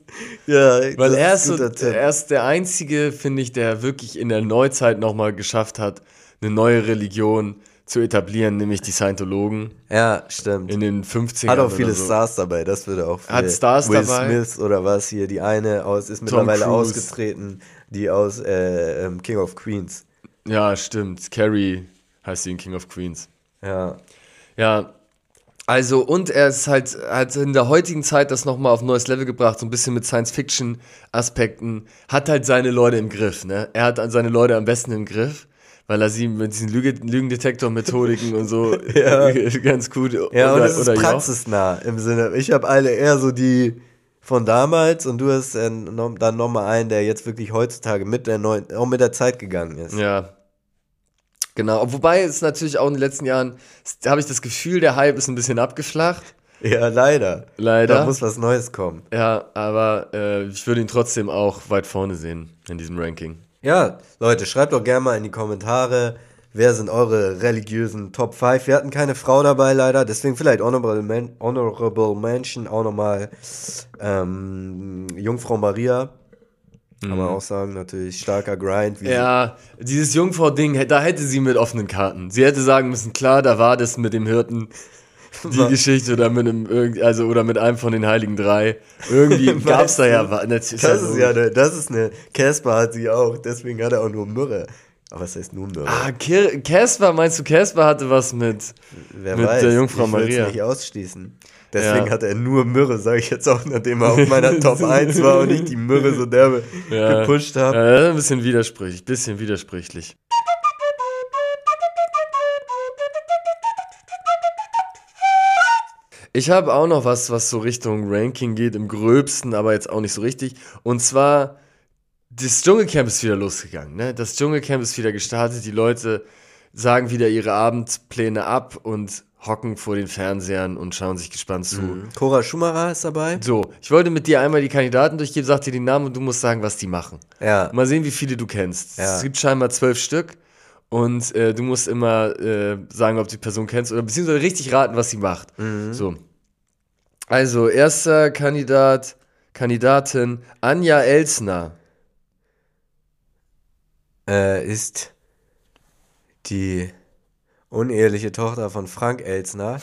A: Ja,
B: Weil er ist, so, er ist der Einzige, finde ich, der wirklich in der Neuzeit nochmal geschafft hat, eine neue Religion zu etablieren, nämlich die Scientologen
A: Ja, stimmt.
B: in den 50ern.
A: Hat auch viele
B: so.
A: Stars dabei, das würde auch viel.
B: Hat Stars
A: Will
B: dabei.
A: Smith oder was hier, die eine aus, ist mittlerweile ausgetreten, die aus äh, ähm, King of Queens.
B: Ja, stimmt. Carrie heißt sie in King of Queens.
A: Ja.
B: Ja, also und er ist halt, hat in der heutigen Zeit das nochmal auf ein neues Level gebracht, so ein bisschen mit Science-Fiction-Aspekten, hat halt seine Leute im Griff, ne? Er hat seine Leute am besten im Griff, weil er sie mit diesen Lüge Lügendetektor-Methodiken und so *laughs*
A: Ja.
B: ganz gut
A: Ja, und
B: oder,
A: es ist praxisnah im Sinne. Ich habe alle eher so die von damals und du hast äh, dann nochmal einen, der jetzt wirklich heutzutage mit der neuen, auch mit der Zeit gegangen ist.
B: Ja. Genau, wobei es natürlich auch in den letzten Jahren, habe ich das Gefühl, der Hype ist ein bisschen abgeflacht.
A: Ja, leider.
B: Leider.
A: Da muss was Neues kommen.
B: Ja, aber äh, ich würde ihn trotzdem auch weit vorne sehen in diesem Ranking.
A: Ja, Leute, schreibt doch gerne mal in die Kommentare, wer sind eure religiösen Top 5. Wir hatten keine Frau dabei leider, deswegen vielleicht Honorable, Men Honorable Mention auch nochmal ähm, Jungfrau Maria. Kann man auch sagen, natürlich starker Grind.
B: Mhm. Ja, dieses Jungfrau-Ding, da hätte sie mit offenen Karten. Sie hätte sagen müssen, klar, da war das mit dem Hirten *laughs* die Geschichte oder mit einem also oder mit einem von den Heiligen Drei. Irgendwie *laughs* gab's da ja was.
A: Das ist ja eine, das ist eine, Casper hat sie auch, deswegen hat er auch nur Myrrhe. Aber was heißt nur Myrrhe?
B: Ah, Casper, meinst du, Casper hatte was mit.
A: Wer
B: mit der Jungfrau
A: ich
B: Maria.
A: nicht ausschließen. Deswegen
B: Ja.
A: hat er nur Myrrhe, sage ich jetzt auch, nachdem er auf meiner *laughs* Top 1 war und ich die Myrrhe so derbe
B: Ja.
A: gepusht habe.
B: Ja, das ist ein bisschen widersprüchlich, bisschen widersprüchlich. Ich habe auch noch was, was so Richtung Ranking geht, im gröbsten, aber jetzt auch nicht so richtig. Und zwar, das Dschungelcamp ist wieder losgegangen. Ne? Das Dschungelcamp ist wieder gestartet. Die Leute sagen wieder ihre Abendpläne ab und hocken vor den Fernsehern und schauen sich gespannt zu.
A: Cora Schumacher ist dabei.
B: So, ich wollte mit dir einmal die Kandidaten durchgeben, sag dir die Namen und du musst sagen, was die machen.
A: Ja.
B: Mal sehen, wie viele du kennst.
A: Ja.
B: Es gibt scheinbar zwölf Stück und äh, du musst immer äh, sagen, ob du die Person kennst oder beziehungsweise richtig raten, was sie macht. So. Also, erster Kandidat, Kandidatin Anja Elsner.
A: Äh, ist die uneheliche Tochter von Frank Elsner.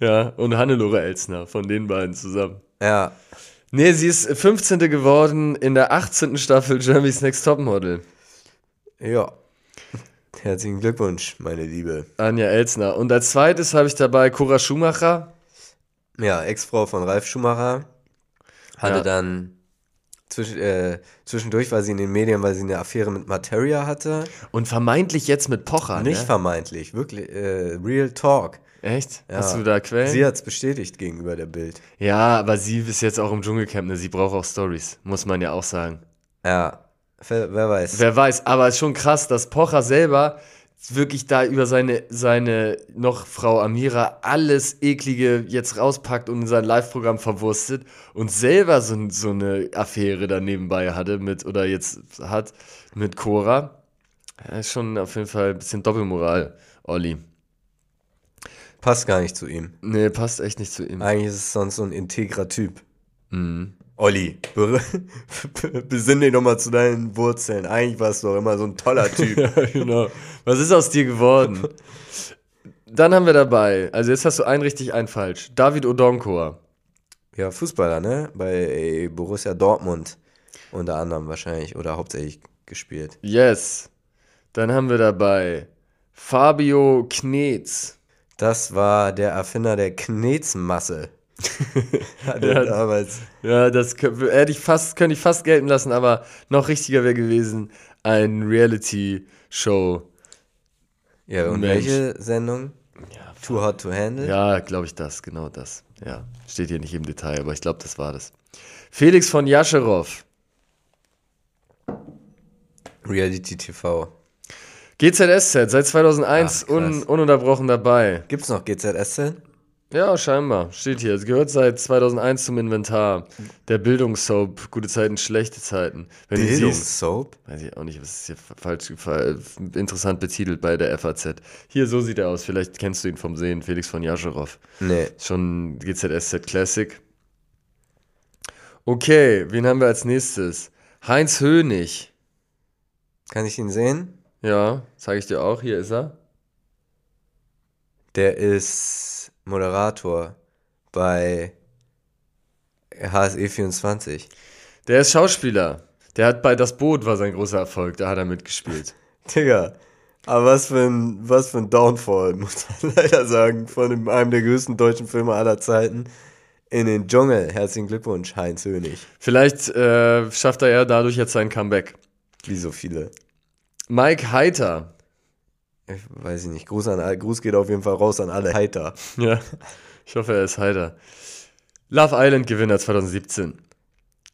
B: Ja, und Hannelore Elsner, von den beiden zusammen.
A: Ja.
B: Nee, sie ist 15. geworden in der 18. Staffel Jeremy's Next Topmodel.
A: Ja. *laughs* Herzlichen Glückwunsch, meine Liebe.
B: Anja Elsner. Und als zweites habe ich dabei Cora Schumacher.
A: Ja, Ex-Frau von Ralf Schumacher. Hatte
B: Ja.
A: dann zwisch, äh, zwischendurch war sie in den Medien, weil sie eine Affäre mit Materia hatte.
B: Und vermeintlich jetzt mit Pocher,
A: Nicht
B: ne?
A: vermeintlich, wirklich, äh, Real Talk.
B: Echt?
A: Ja.
B: Hast du da Quellen?
A: Sie hat's bestätigt gegenüber der Bild.
B: ja, aber sie ist jetzt auch im Dschungelcamp, ne? Sie braucht auch Stories, muss man ja auch sagen.
A: Ja, wer, wer weiß.
B: Wer weiß, aber es ist schon krass, dass Pocher selber wirklich da über seine, seine noch Frau Amira alles Eklige jetzt rauspackt und in sein Live-Programm verwurstet und selber so, so eine Affäre da nebenbei hatte mit, oder jetzt hat mit Cora. Ja, ist schon auf jeden Fall ein bisschen Doppelmoral, Olli.
A: Passt gar nicht zu ihm.
B: Nee, passt echt nicht zu ihm.
A: Eigentlich ist es sonst so ein integrer Typ.
B: Mhm.
A: Olli, be *laughs* besinn dich nochmal zu deinen Wurzeln. Eigentlich warst du doch immer so ein toller *laughs* Typ.
B: Ja, genau. Was ist aus dir geworden? Dann haben wir dabei, also jetzt hast du ein richtig, ein falsch. David Odonkor.
A: Ja, Fußballer, ne? Bei Borussia Dortmund unter anderem wahrscheinlich oder hauptsächlich gespielt.
B: Yes. Dann haben wir dabei Fabio Knetz.
A: Das war der Erfinder der *laughs* Knetsmasse. Hatte
B: Ja.
A: damals.
B: Ja, das kö- hätte ich fast, könnte ich fast gelten lassen, aber noch richtiger wäre gewesen ein Reality-Show.
A: Ja, und
B: Mensch.
A: welche Sendung?
B: Ja,
A: Too Hot to Handle?
B: Ja, glaube ich das, genau das. Ja, steht hier nicht im Detail, aber ich glaube, das war das. Felix von Jascherow.
A: Reality TV.
B: GZSZ, seit 2001
A: Ach,
B: un, ununterbrochen dabei.
A: Gibt's noch GZSZ?
B: Ja, scheinbar. Steht hier. Es gehört seit 2001 zum Inventar. Der Bildungssoap. Gute Zeiten, schlechte Zeiten. Wenn
A: Bildungssoap?
B: weiß ich auch nicht, was ist hier falsch, fa- interessant betitelt bei der FAZ. Hier, so sieht er aus. Vielleicht kennst du ihn vom Sehen. Felix von Jascherow.
A: Nee.
B: Schon GZSZ Classic. Okay, wen haben wir als nächstes? Heinz Hönig.
A: Kann ich ihn sehen?
B: Ja, zeige ich dir auch. Hier ist er.
A: Der ist Moderator bei HSE24.
B: Der ist Schauspieler. Der hat bei Das Boot war sein großer Erfolg. Da hat er mitgespielt. *laughs*
A: Digga, aber was für ein, was für ein Downfall, *laughs* muss man leider sagen, von einem der größten deutschen Filme aller Zeiten. In den Dschungel. Herzlichen Glückwunsch, Heinz Hönig.
B: Vielleicht äh, schafft er ja dadurch jetzt sein Comeback.
A: Wie so viele.
B: Mike Heiter.
A: Ich weiß ich nicht. Gruß, an, Gruß geht auf jeden Fall raus an alle Heiter.
B: Ja, ich hoffe, er ist heiter. Love Island Gewinner 2017.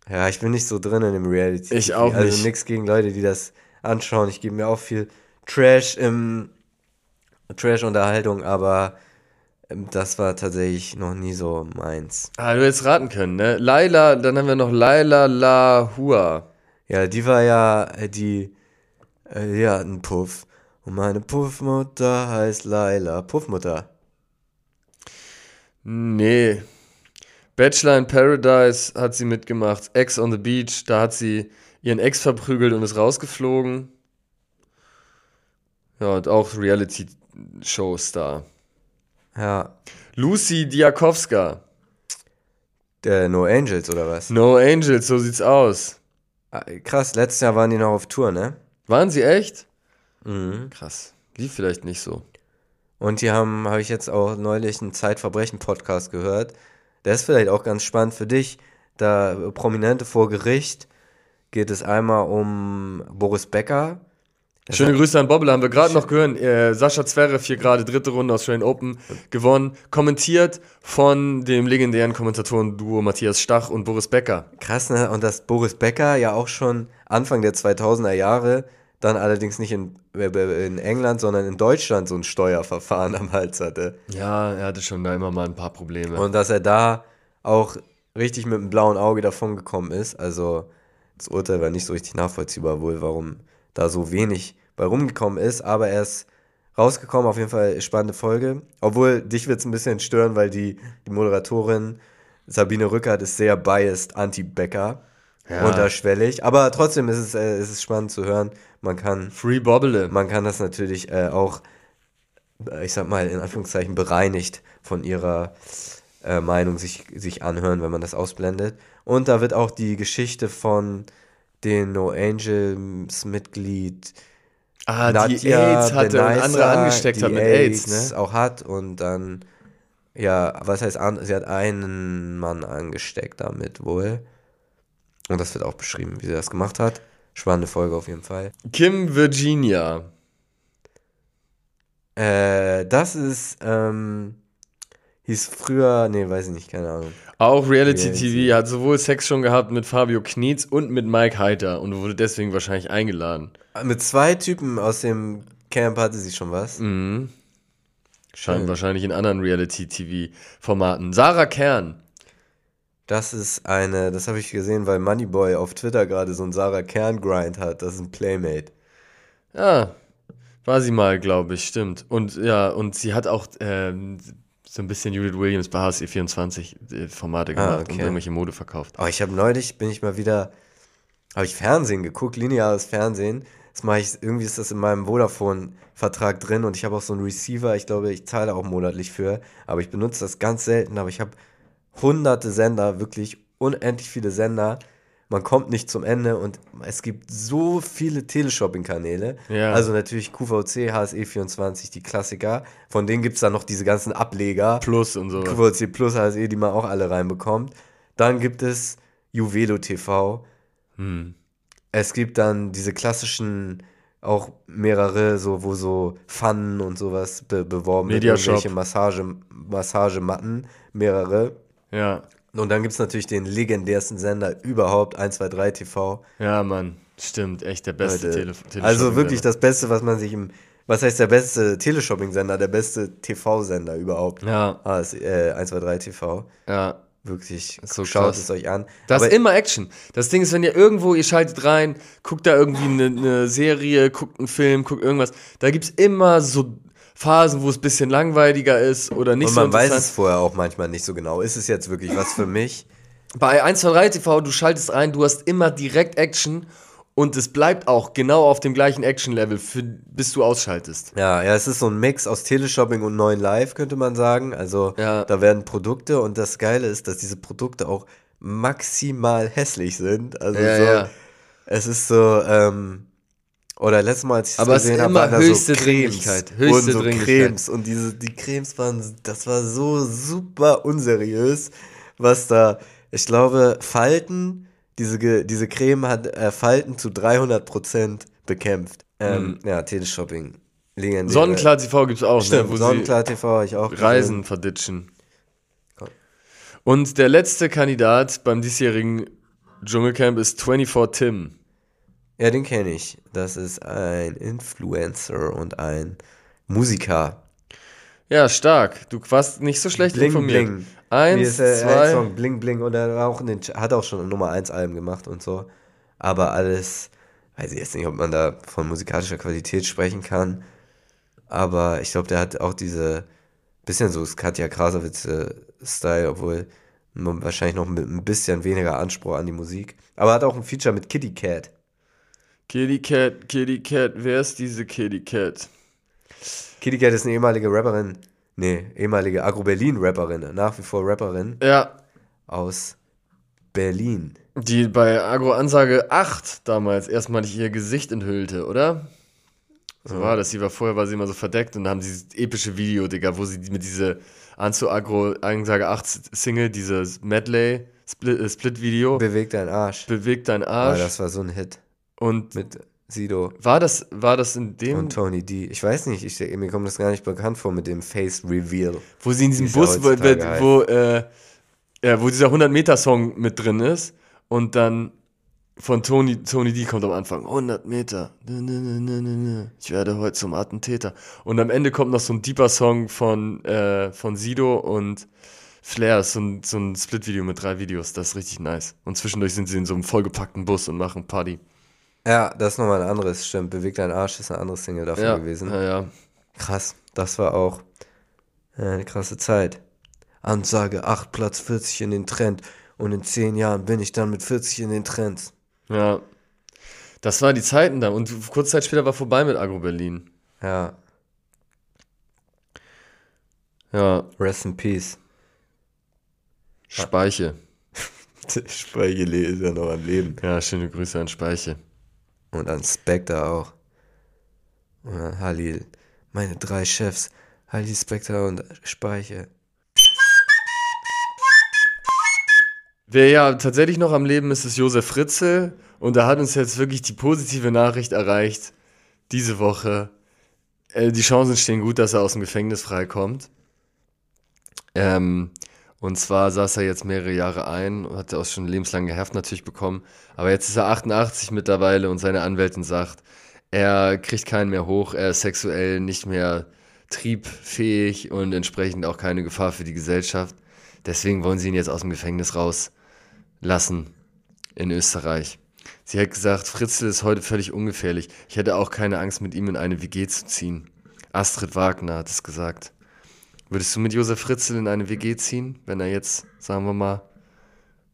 A: Ja, ich bin nicht so drin in dem Reality.
B: Ich auch
A: also
B: nicht.
A: nichts gegen Leute, die das anschauen. Ich gebe mir auch viel Trash im Trash-Unterhaltung, aber ähm, das war tatsächlich noch nie so meins.
B: Ah, du hättest raten können, ne? Laila, dann haben wir noch Laila Lahua.
A: Ja, die war ja die, äh, die hat einen Puff. Und meine Puffmutter heißt Laila. Puffmutter.
B: Nee. Bachelor in Paradise hat sie mitgemacht. Ex on the Beach, da hat sie ihren Ex verprügelt und ist rausgeflogen. Ja, und auch Reality-Show-Star.
A: Ja.
B: Lucy Diakowska.
A: Der No Angels oder was?
B: No Angels, so sieht's aus.
A: Ah, Krass, letztes Jahr waren die noch auf Tour, ne?
B: Waren sie echt?
A: Mhm.
B: Krass. Lief vielleicht nicht so.
A: Und die haben, habe ich jetzt auch neulich einen Zeitverbrechen-Podcast gehört. Der ist vielleicht auch ganz spannend für dich. Da äh, Prominente vor Gericht geht es einmal um Boris Becker.
B: Schöne Grüße an Bobble, haben wir gerade noch gehört. Äh, Sascha Zverev hier gerade dritte Runde Australian Open gewonnen. Kommentiert von dem legendären Kommentatoren-Duo Matthias Stach und Boris Becker.
A: Krass, ne? Und dass Boris Becker ja auch schon Anfang der 2000er Jahre, dann allerdings nicht in, äh, in England, sondern in Deutschland so ein Steuerverfahren am Hals hatte.
B: Ja, er hatte schon da immer mal ein paar Probleme.
A: Und dass er da auch richtig mit einem blauen Auge davon gekommen ist. Also das Urteil war nicht so richtig nachvollziehbar wohl, warum da so wenig bei rumgekommen ist. Aber er ist rausgekommen, auf jeden Fall spannende Folge. Obwohl, dich wird es ein bisschen stören, weil die, die Moderatorin Sabine Rückert ist sehr biased anti-Becker.
B: Ja.
A: Unterschwellig. Aber trotzdem ist es, äh, ist es spannend zu hören. Man kann
B: Free Bobble.
A: man kann das natürlich äh, auch, äh, ich sag mal, in Anführungszeichen bereinigt von ihrer äh, Meinung sich, sich anhören, wenn man das ausblendet. Und da wird auch die Geschichte von den No Angels Mitglied
B: Ah, die
A: Nadja
B: AIDS hatte und
A: Benaissa,
B: andere angesteckt
A: die
B: hat mit AIDS, ne?
A: auch hat und dann, ja, was heißt, sie hat einen Mann angesteckt damit wohl. Und das wird auch beschrieben, wie sie das gemacht hat. Spannende Folge auf jeden Fall.
B: Kim Virginia.
A: Äh, das ist, ähm, hieß früher, nee, weiß ich nicht, keine Ahnung.
B: Auch Reality
A: Reality.
B: TV, hat sowohl Sex schon gehabt mit Fabio Knietz und mit Mike Heiter und wurde deswegen wahrscheinlich eingeladen.
A: Mit zwei Typen aus dem Camp hatte sie schon was.
B: Mhm. Scheint wahrscheinlich in anderen Reality TV Formaten. Sarah Kern.
A: Das ist eine, das habe ich gesehen, weil Moneyboy auf Twitter gerade so einen Sarah Kern Grind hat. Das ist ein Playmate.
B: Ja, war sie mal, glaube ich, stimmt. Und ja, und sie hat auch ähm, so ein bisschen Judith Williams bei HSE24 äh, Formate
A: Ah,
B: gemacht und
A: okay.
B: irgendwelche Mode verkauft.
A: Aber ich habe neulich, bin ich mal wieder, habe ich Fernsehen geguckt, lineares Fernsehen. Das mache ich, irgendwie ist das in meinem Vodafone-Vertrag drin und ich habe auch so einen Receiver, ich glaube, ich zahle auch monatlich für, aber ich benutze das ganz selten, aber ich habe hunderte Sender, wirklich unendlich viele Sender. Man kommt nicht zum Ende und es gibt so viele Teleshopping-Kanäle.
B: Ja.
A: Also natürlich QVC, HSE24, die Klassiker. Von denen gibt es dann noch diese ganzen Ableger.
B: Plus und so.
A: QVC Plus, HSE, die man auch alle reinbekommt. Dann gibt es Juvelo TV.
B: Hm.
A: Es gibt dann diese klassischen, auch mehrere, so, wo so Pfannen und sowas be beworben wird,
B: Mediashop.
A: irgendwelche Massage, Massagematten, mehrere.
B: Ja.
A: Und dann gibt es natürlich den legendärsten Sender überhaupt, 123 TV.
B: Ja, Mann. Stimmt, echt der beste Tele Teleshopping-
A: also wirklich das Beste, was man sich im, was heißt der beste Teleshopping-Sender, der beste TV-Sender überhaupt.
B: Ja,
A: Ah, ist, äh, 123 TV.
B: ja.
A: Wirklich,
B: so
A: schaut
B: krass.
A: es euch an.
B: Das
A: Aber-
B: ist immer Action. Das Ding ist, wenn ihr irgendwo, ihr schaltet rein, guckt da irgendwie eine, eine Serie, guckt einen Film, guckt irgendwas, da gibt es immer so Phasen, wo es ein bisschen langweiliger ist oder nicht
A: und
B: so
A: man weiß es vorher auch manchmal nicht so genau. Ist es jetzt wirklich was für mich?
B: Bei 123 TV, du schaltest rein, du hast immer direkt Action und es bleibt auch genau auf dem gleichen Action-Level, bis du ausschaltest.
A: Ja, ja, es ist so ein Mix aus Teleshopping und neuen Live, könnte man sagen. Also
B: Ja.
A: da werden Produkte und das Geile ist, dass diese Produkte auch maximal hässlich sind. Also
B: Ja,
A: so,
B: ja.
A: es ist so, ähm, oder letztes Mal, als ich
B: es
A: gesehen habe, waren da
B: höchste
A: so Cremes
B: höchste
A: und so. Cremes und diese, die Cremes waren, das war so super unseriös, was da, ich glaube, Falten, diese, diese Creme hat äh, Falten zu 300% bekämpft. Ähm, Ja, Teleshopping. Legendär.
B: Mhm. Sonnenklar TV gibt es auch,
A: Stimmt,
B: ne,
A: Sonnenklar TV habe ich auch
B: sie
A: gesehen.
B: Reisen verditschen. Und der letzte Kandidat beim diesjährigen Dschungelcamp ist 24 Tim.
A: Ja, den kenne ich. Das ist ein Influencer und ein Musiker.
B: Ja, stark. Du warst nicht so schlecht
A: Bling
B: informiert.
A: Bling.
B: Eins,
A: ist der
B: zwei.
A: Song Bling Bling und er auch den, hat auch schon Nummer 1 Alben gemacht und so. Aber alles, weiß ich jetzt nicht, ob man da von musikalischer Qualität sprechen kann. Aber ich glaube, der hat auch diese bisschen so Katja Krasowitz-Style, obwohl wahrscheinlich noch mit ein bisschen weniger Anspruch an die Musik. Aber hat auch ein Feature mit Kitty Cat.
B: Kitty Cat, Kitty Cat, wer ist diese Kitty Cat?
A: Kitty Cat ist eine ehemalige Rapperin, nee, ehemalige Agro-Berlin-Rapperin, nach wie vor Rapperin
B: Ja,
A: aus Berlin.
B: die bei Agro-Ansage 8 damals erstmalig ihr Gesicht enthüllte, oder? So war das. Sie war vorher war sie immer so verdeckt und dann haben sie dieses epische Video, Digga, wo sie mit diese Anzu Agro Ansage 8 Single, dieses Medley Split, äh, Split-Video,
A: Bewegt deinen Arsch.
B: bewegt dein Arsch.
A: das war so ein Hit
B: und
A: mit Sido
B: war das, war das in dem,
A: und Tony D. Ich weiß nicht, ich, mir kommt das gar nicht bekannt vor mit dem Face Reveal.
B: wo sie in diesem Bus, wo, wo, äh, ja, wo dieser 100-Meter-Song mit drin ist und dann von Tony, Tony D kommt am Anfang 100 Meter, ich werde heute zum Attentäter. Und am Ende kommt noch so ein deeper Song von, äh, von Sido und Flair, das ist so ein, so ein Split-Video mit drei Videos, das ist richtig nice. Und zwischendurch sind sie in so einem vollgepackten Bus und machen Party.
A: Ja, das ist nochmal ein anderes, stimmt. Bewegt deinen Arsch ist ein anderes Single davon
B: Ja,
A: gewesen.
B: ja, ja.
A: Krass, das war auch äh, eine krasse Zeit. Ansage 8, Platz 40 in den Trend. Und in 10 Jahren bin ich dann mit 40 in den Trends.
B: Ja. Das war die Zeiten da. Und kurze Zeit später war vorbei mit Agro Berlin.
A: Ja,
B: Ja,
A: rest in peace.
B: Speiche. *laughs*
A: Speichele ist ja noch am Leben.
B: Ja, schöne Grüße an Speiche.
A: Und an Spectre auch. Und an Halil. Meine drei Chefs. Halil, Spectre und Speiche.
B: Wer ja tatsächlich noch am Leben ist, ist Josef Fritzl. Und da hat uns jetzt wirklich die positive Nachricht erreicht, diese Woche. Äh, die Chancen stehen gut, dass er aus dem Gefängnis freikommt. Ähm, und zwar saß er jetzt mehrere Jahre ein hat auch schon lebenslange Haft natürlich bekommen. Aber jetzt ist er 88 mittlerweile und seine Anwältin sagt, er kriegt keinen mehr hoch, er ist sexuell nicht mehr triebfähig und entsprechend auch keine Gefahr für die Gesellschaft. Deswegen wollen sie ihn jetzt aus dem Gefängnis rauslassen in Österreich. Sie hat gesagt, Fritzl ist heute völlig ungefährlich. Ich hätte auch keine Angst, mit ihm in eine WG zu ziehen. Astrid Wagner hat es gesagt. Würdest du mit Josef Fritzl in eine WG ziehen, wenn er jetzt, sagen wir mal,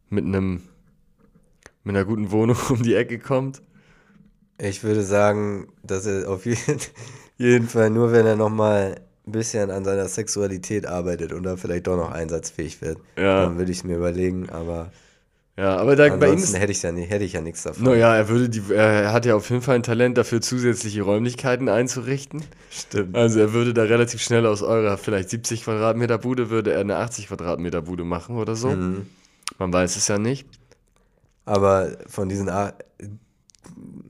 B: mit einem mit einer guten Wohnung *laughs* um die Ecke kommt?
A: Ich würde sagen, dass er auf jeden, *laughs* jeden Fall nur, wenn er nochmal ein bisschen an seiner Sexualität arbeitet und da vielleicht doch noch einsatzfähig wird,
B: Ja.
A: dann würde ich es mir überlegen, aber
B: Ja, aber da, bei ihm
A: ansonsten
B: ist.
A: hätte ich ja, nicht, hätte ich ja nichts davon.
B: Naja, er würde die, er hat ja auf jeden Fall ein Talent dafür, zusätzliche Räumlichkeiten einzurichten.
A: Stimmt.
B: Also er würde da relativ schnell aus eurer vielleicht 70 Quadratmeter Bude, würde er eine 80 Quadratmeter Bude machen oder so.
A: Mhm.
B: Man weiß es ja nicht.
A: Aber von diesen, A-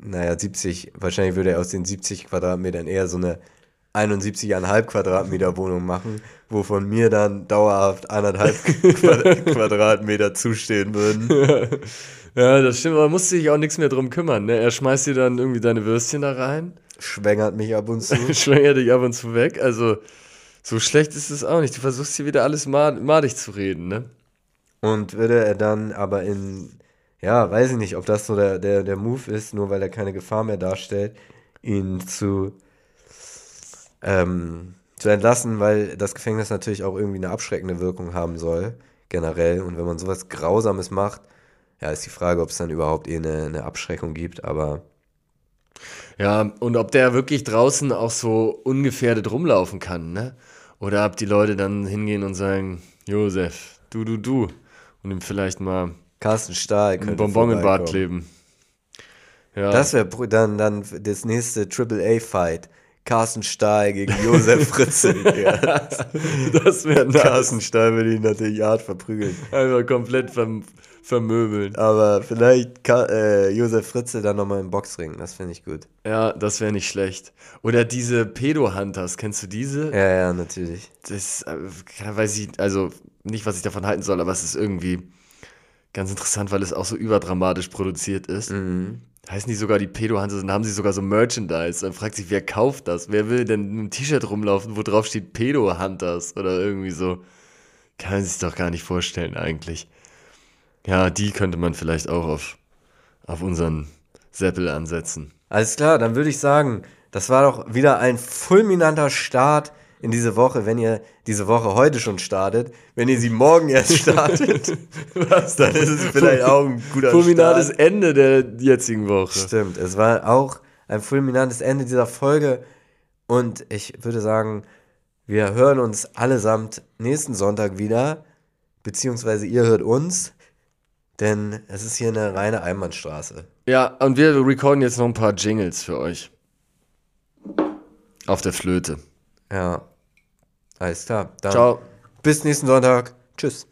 A: naja, 70, wahrscheinlich würde er aus den 70 Quadratmetern eher so eine 71,5 Quadratmeter Wohnung machen, wovon mir dann dauerhaft anderthalb Quad- *laughs* Quadratmeter zustehen würden.
B: Ja, das stimmt, aber man muss sich auch nichts mehr drum kümmern. Ne? Er schmeißt dir dann irgendwie deine Würstchen da rein,
A: Schwängert mich ab und zu. *laughs*
B: schwängert dich ab und zu weg. Also so schlecht ist es auch nicht. Du versuchst hier wieder alles mad madig zu reden, ne?
A: Und würde er dann aber in, ja, weiß ich nicht, ob das so der, der, der Move ist, nur weil er keine Gefahr mehr darstellt, ihn zu, ähm, zu entlassen, weil das Gefängnis natürlich auch irgendwie eine abschreckende Wirkung haben soll, generell. Und wenn man sowas Grausames macht, ja, ist die Frage, ob es dann überhaupt eh eine, eine Abschreckung gibt, aber
B: Ja, und ob der wirklich draußen auch so ungefährdet rumlaufen kann, ne? Oder ob die Leute dann hingehen und sagen, Josef, du, du, du. Und ihm vielleicht mal
A: Carsten Stahl
B: ein
A: könnte
B: Bonbon im Bart kleben. Ja,
A: Das wäre dann, dann das nächste Triple-A-Fight. Carsten Stahl gegen Josef Fritzl. *laughs*
B: das wäre nice.
A: Carsten Stahl würde ihn natürlich hart verprügeln.
B: Einfach komplett verm vermöbeln.
A: Aber vielleicht Ka äh, Josef Fritzl dann nochmal im Boxring. Das finde ich gut.
B: Ja, das wäre nicht schlecht. Oder diese Pedo-Hunters, kennst du diese?
A: Ja, ja, natürlich.
B: Das äh, weiß ich, also nicht, was ich davon halten soll, aber es ist irgendwie ganz interessant, weil es auch so überdramatisch produziert ist.
A: Mhm.
B: Heißen die sogar die Pedo-Hunters und haben sie sogar so Merchandise. Dann fragt sich, wer kauft das? Wer will denn mit einem T-Shirt rumlaufen, wo drauf steht Pedo-Hunters oder irgendwie so? Kann man sich doch gar nicht vorstellen eigentlich. Ja, die könnte man vielleicht auch auf, auf unseren Seppel ansetzen.
A: Alles klar, dann würde ich sagen, das war doch wieder ein fulminanter Start in diese Woche, wenn ihr diese Woche heute schon startet. Wenn ihr sie morgen erst *laughs* startet,
B: Was?
A: dann ist es vielleicht auch ein guter
B: Fulminates
A: Start.
B: Ende der jetzigen Woche.
A: Stimmt, es war auch ein fulminantes Ende dieser Folge. Und ich würde sagen, wir hören uns allesamt nächsten Sonntag wieder. Beziehungsweise ihr hört uns. Denn es ist hier eine reine Einbahnstraße.
B: Ja, und wir recorden jetzt noch ein paar Jingles für euch. Auf der Flöte.
A: Ja. Alles klar. Dann
B: Ciao.
A: bis nächsten Sonntag. Tschüss.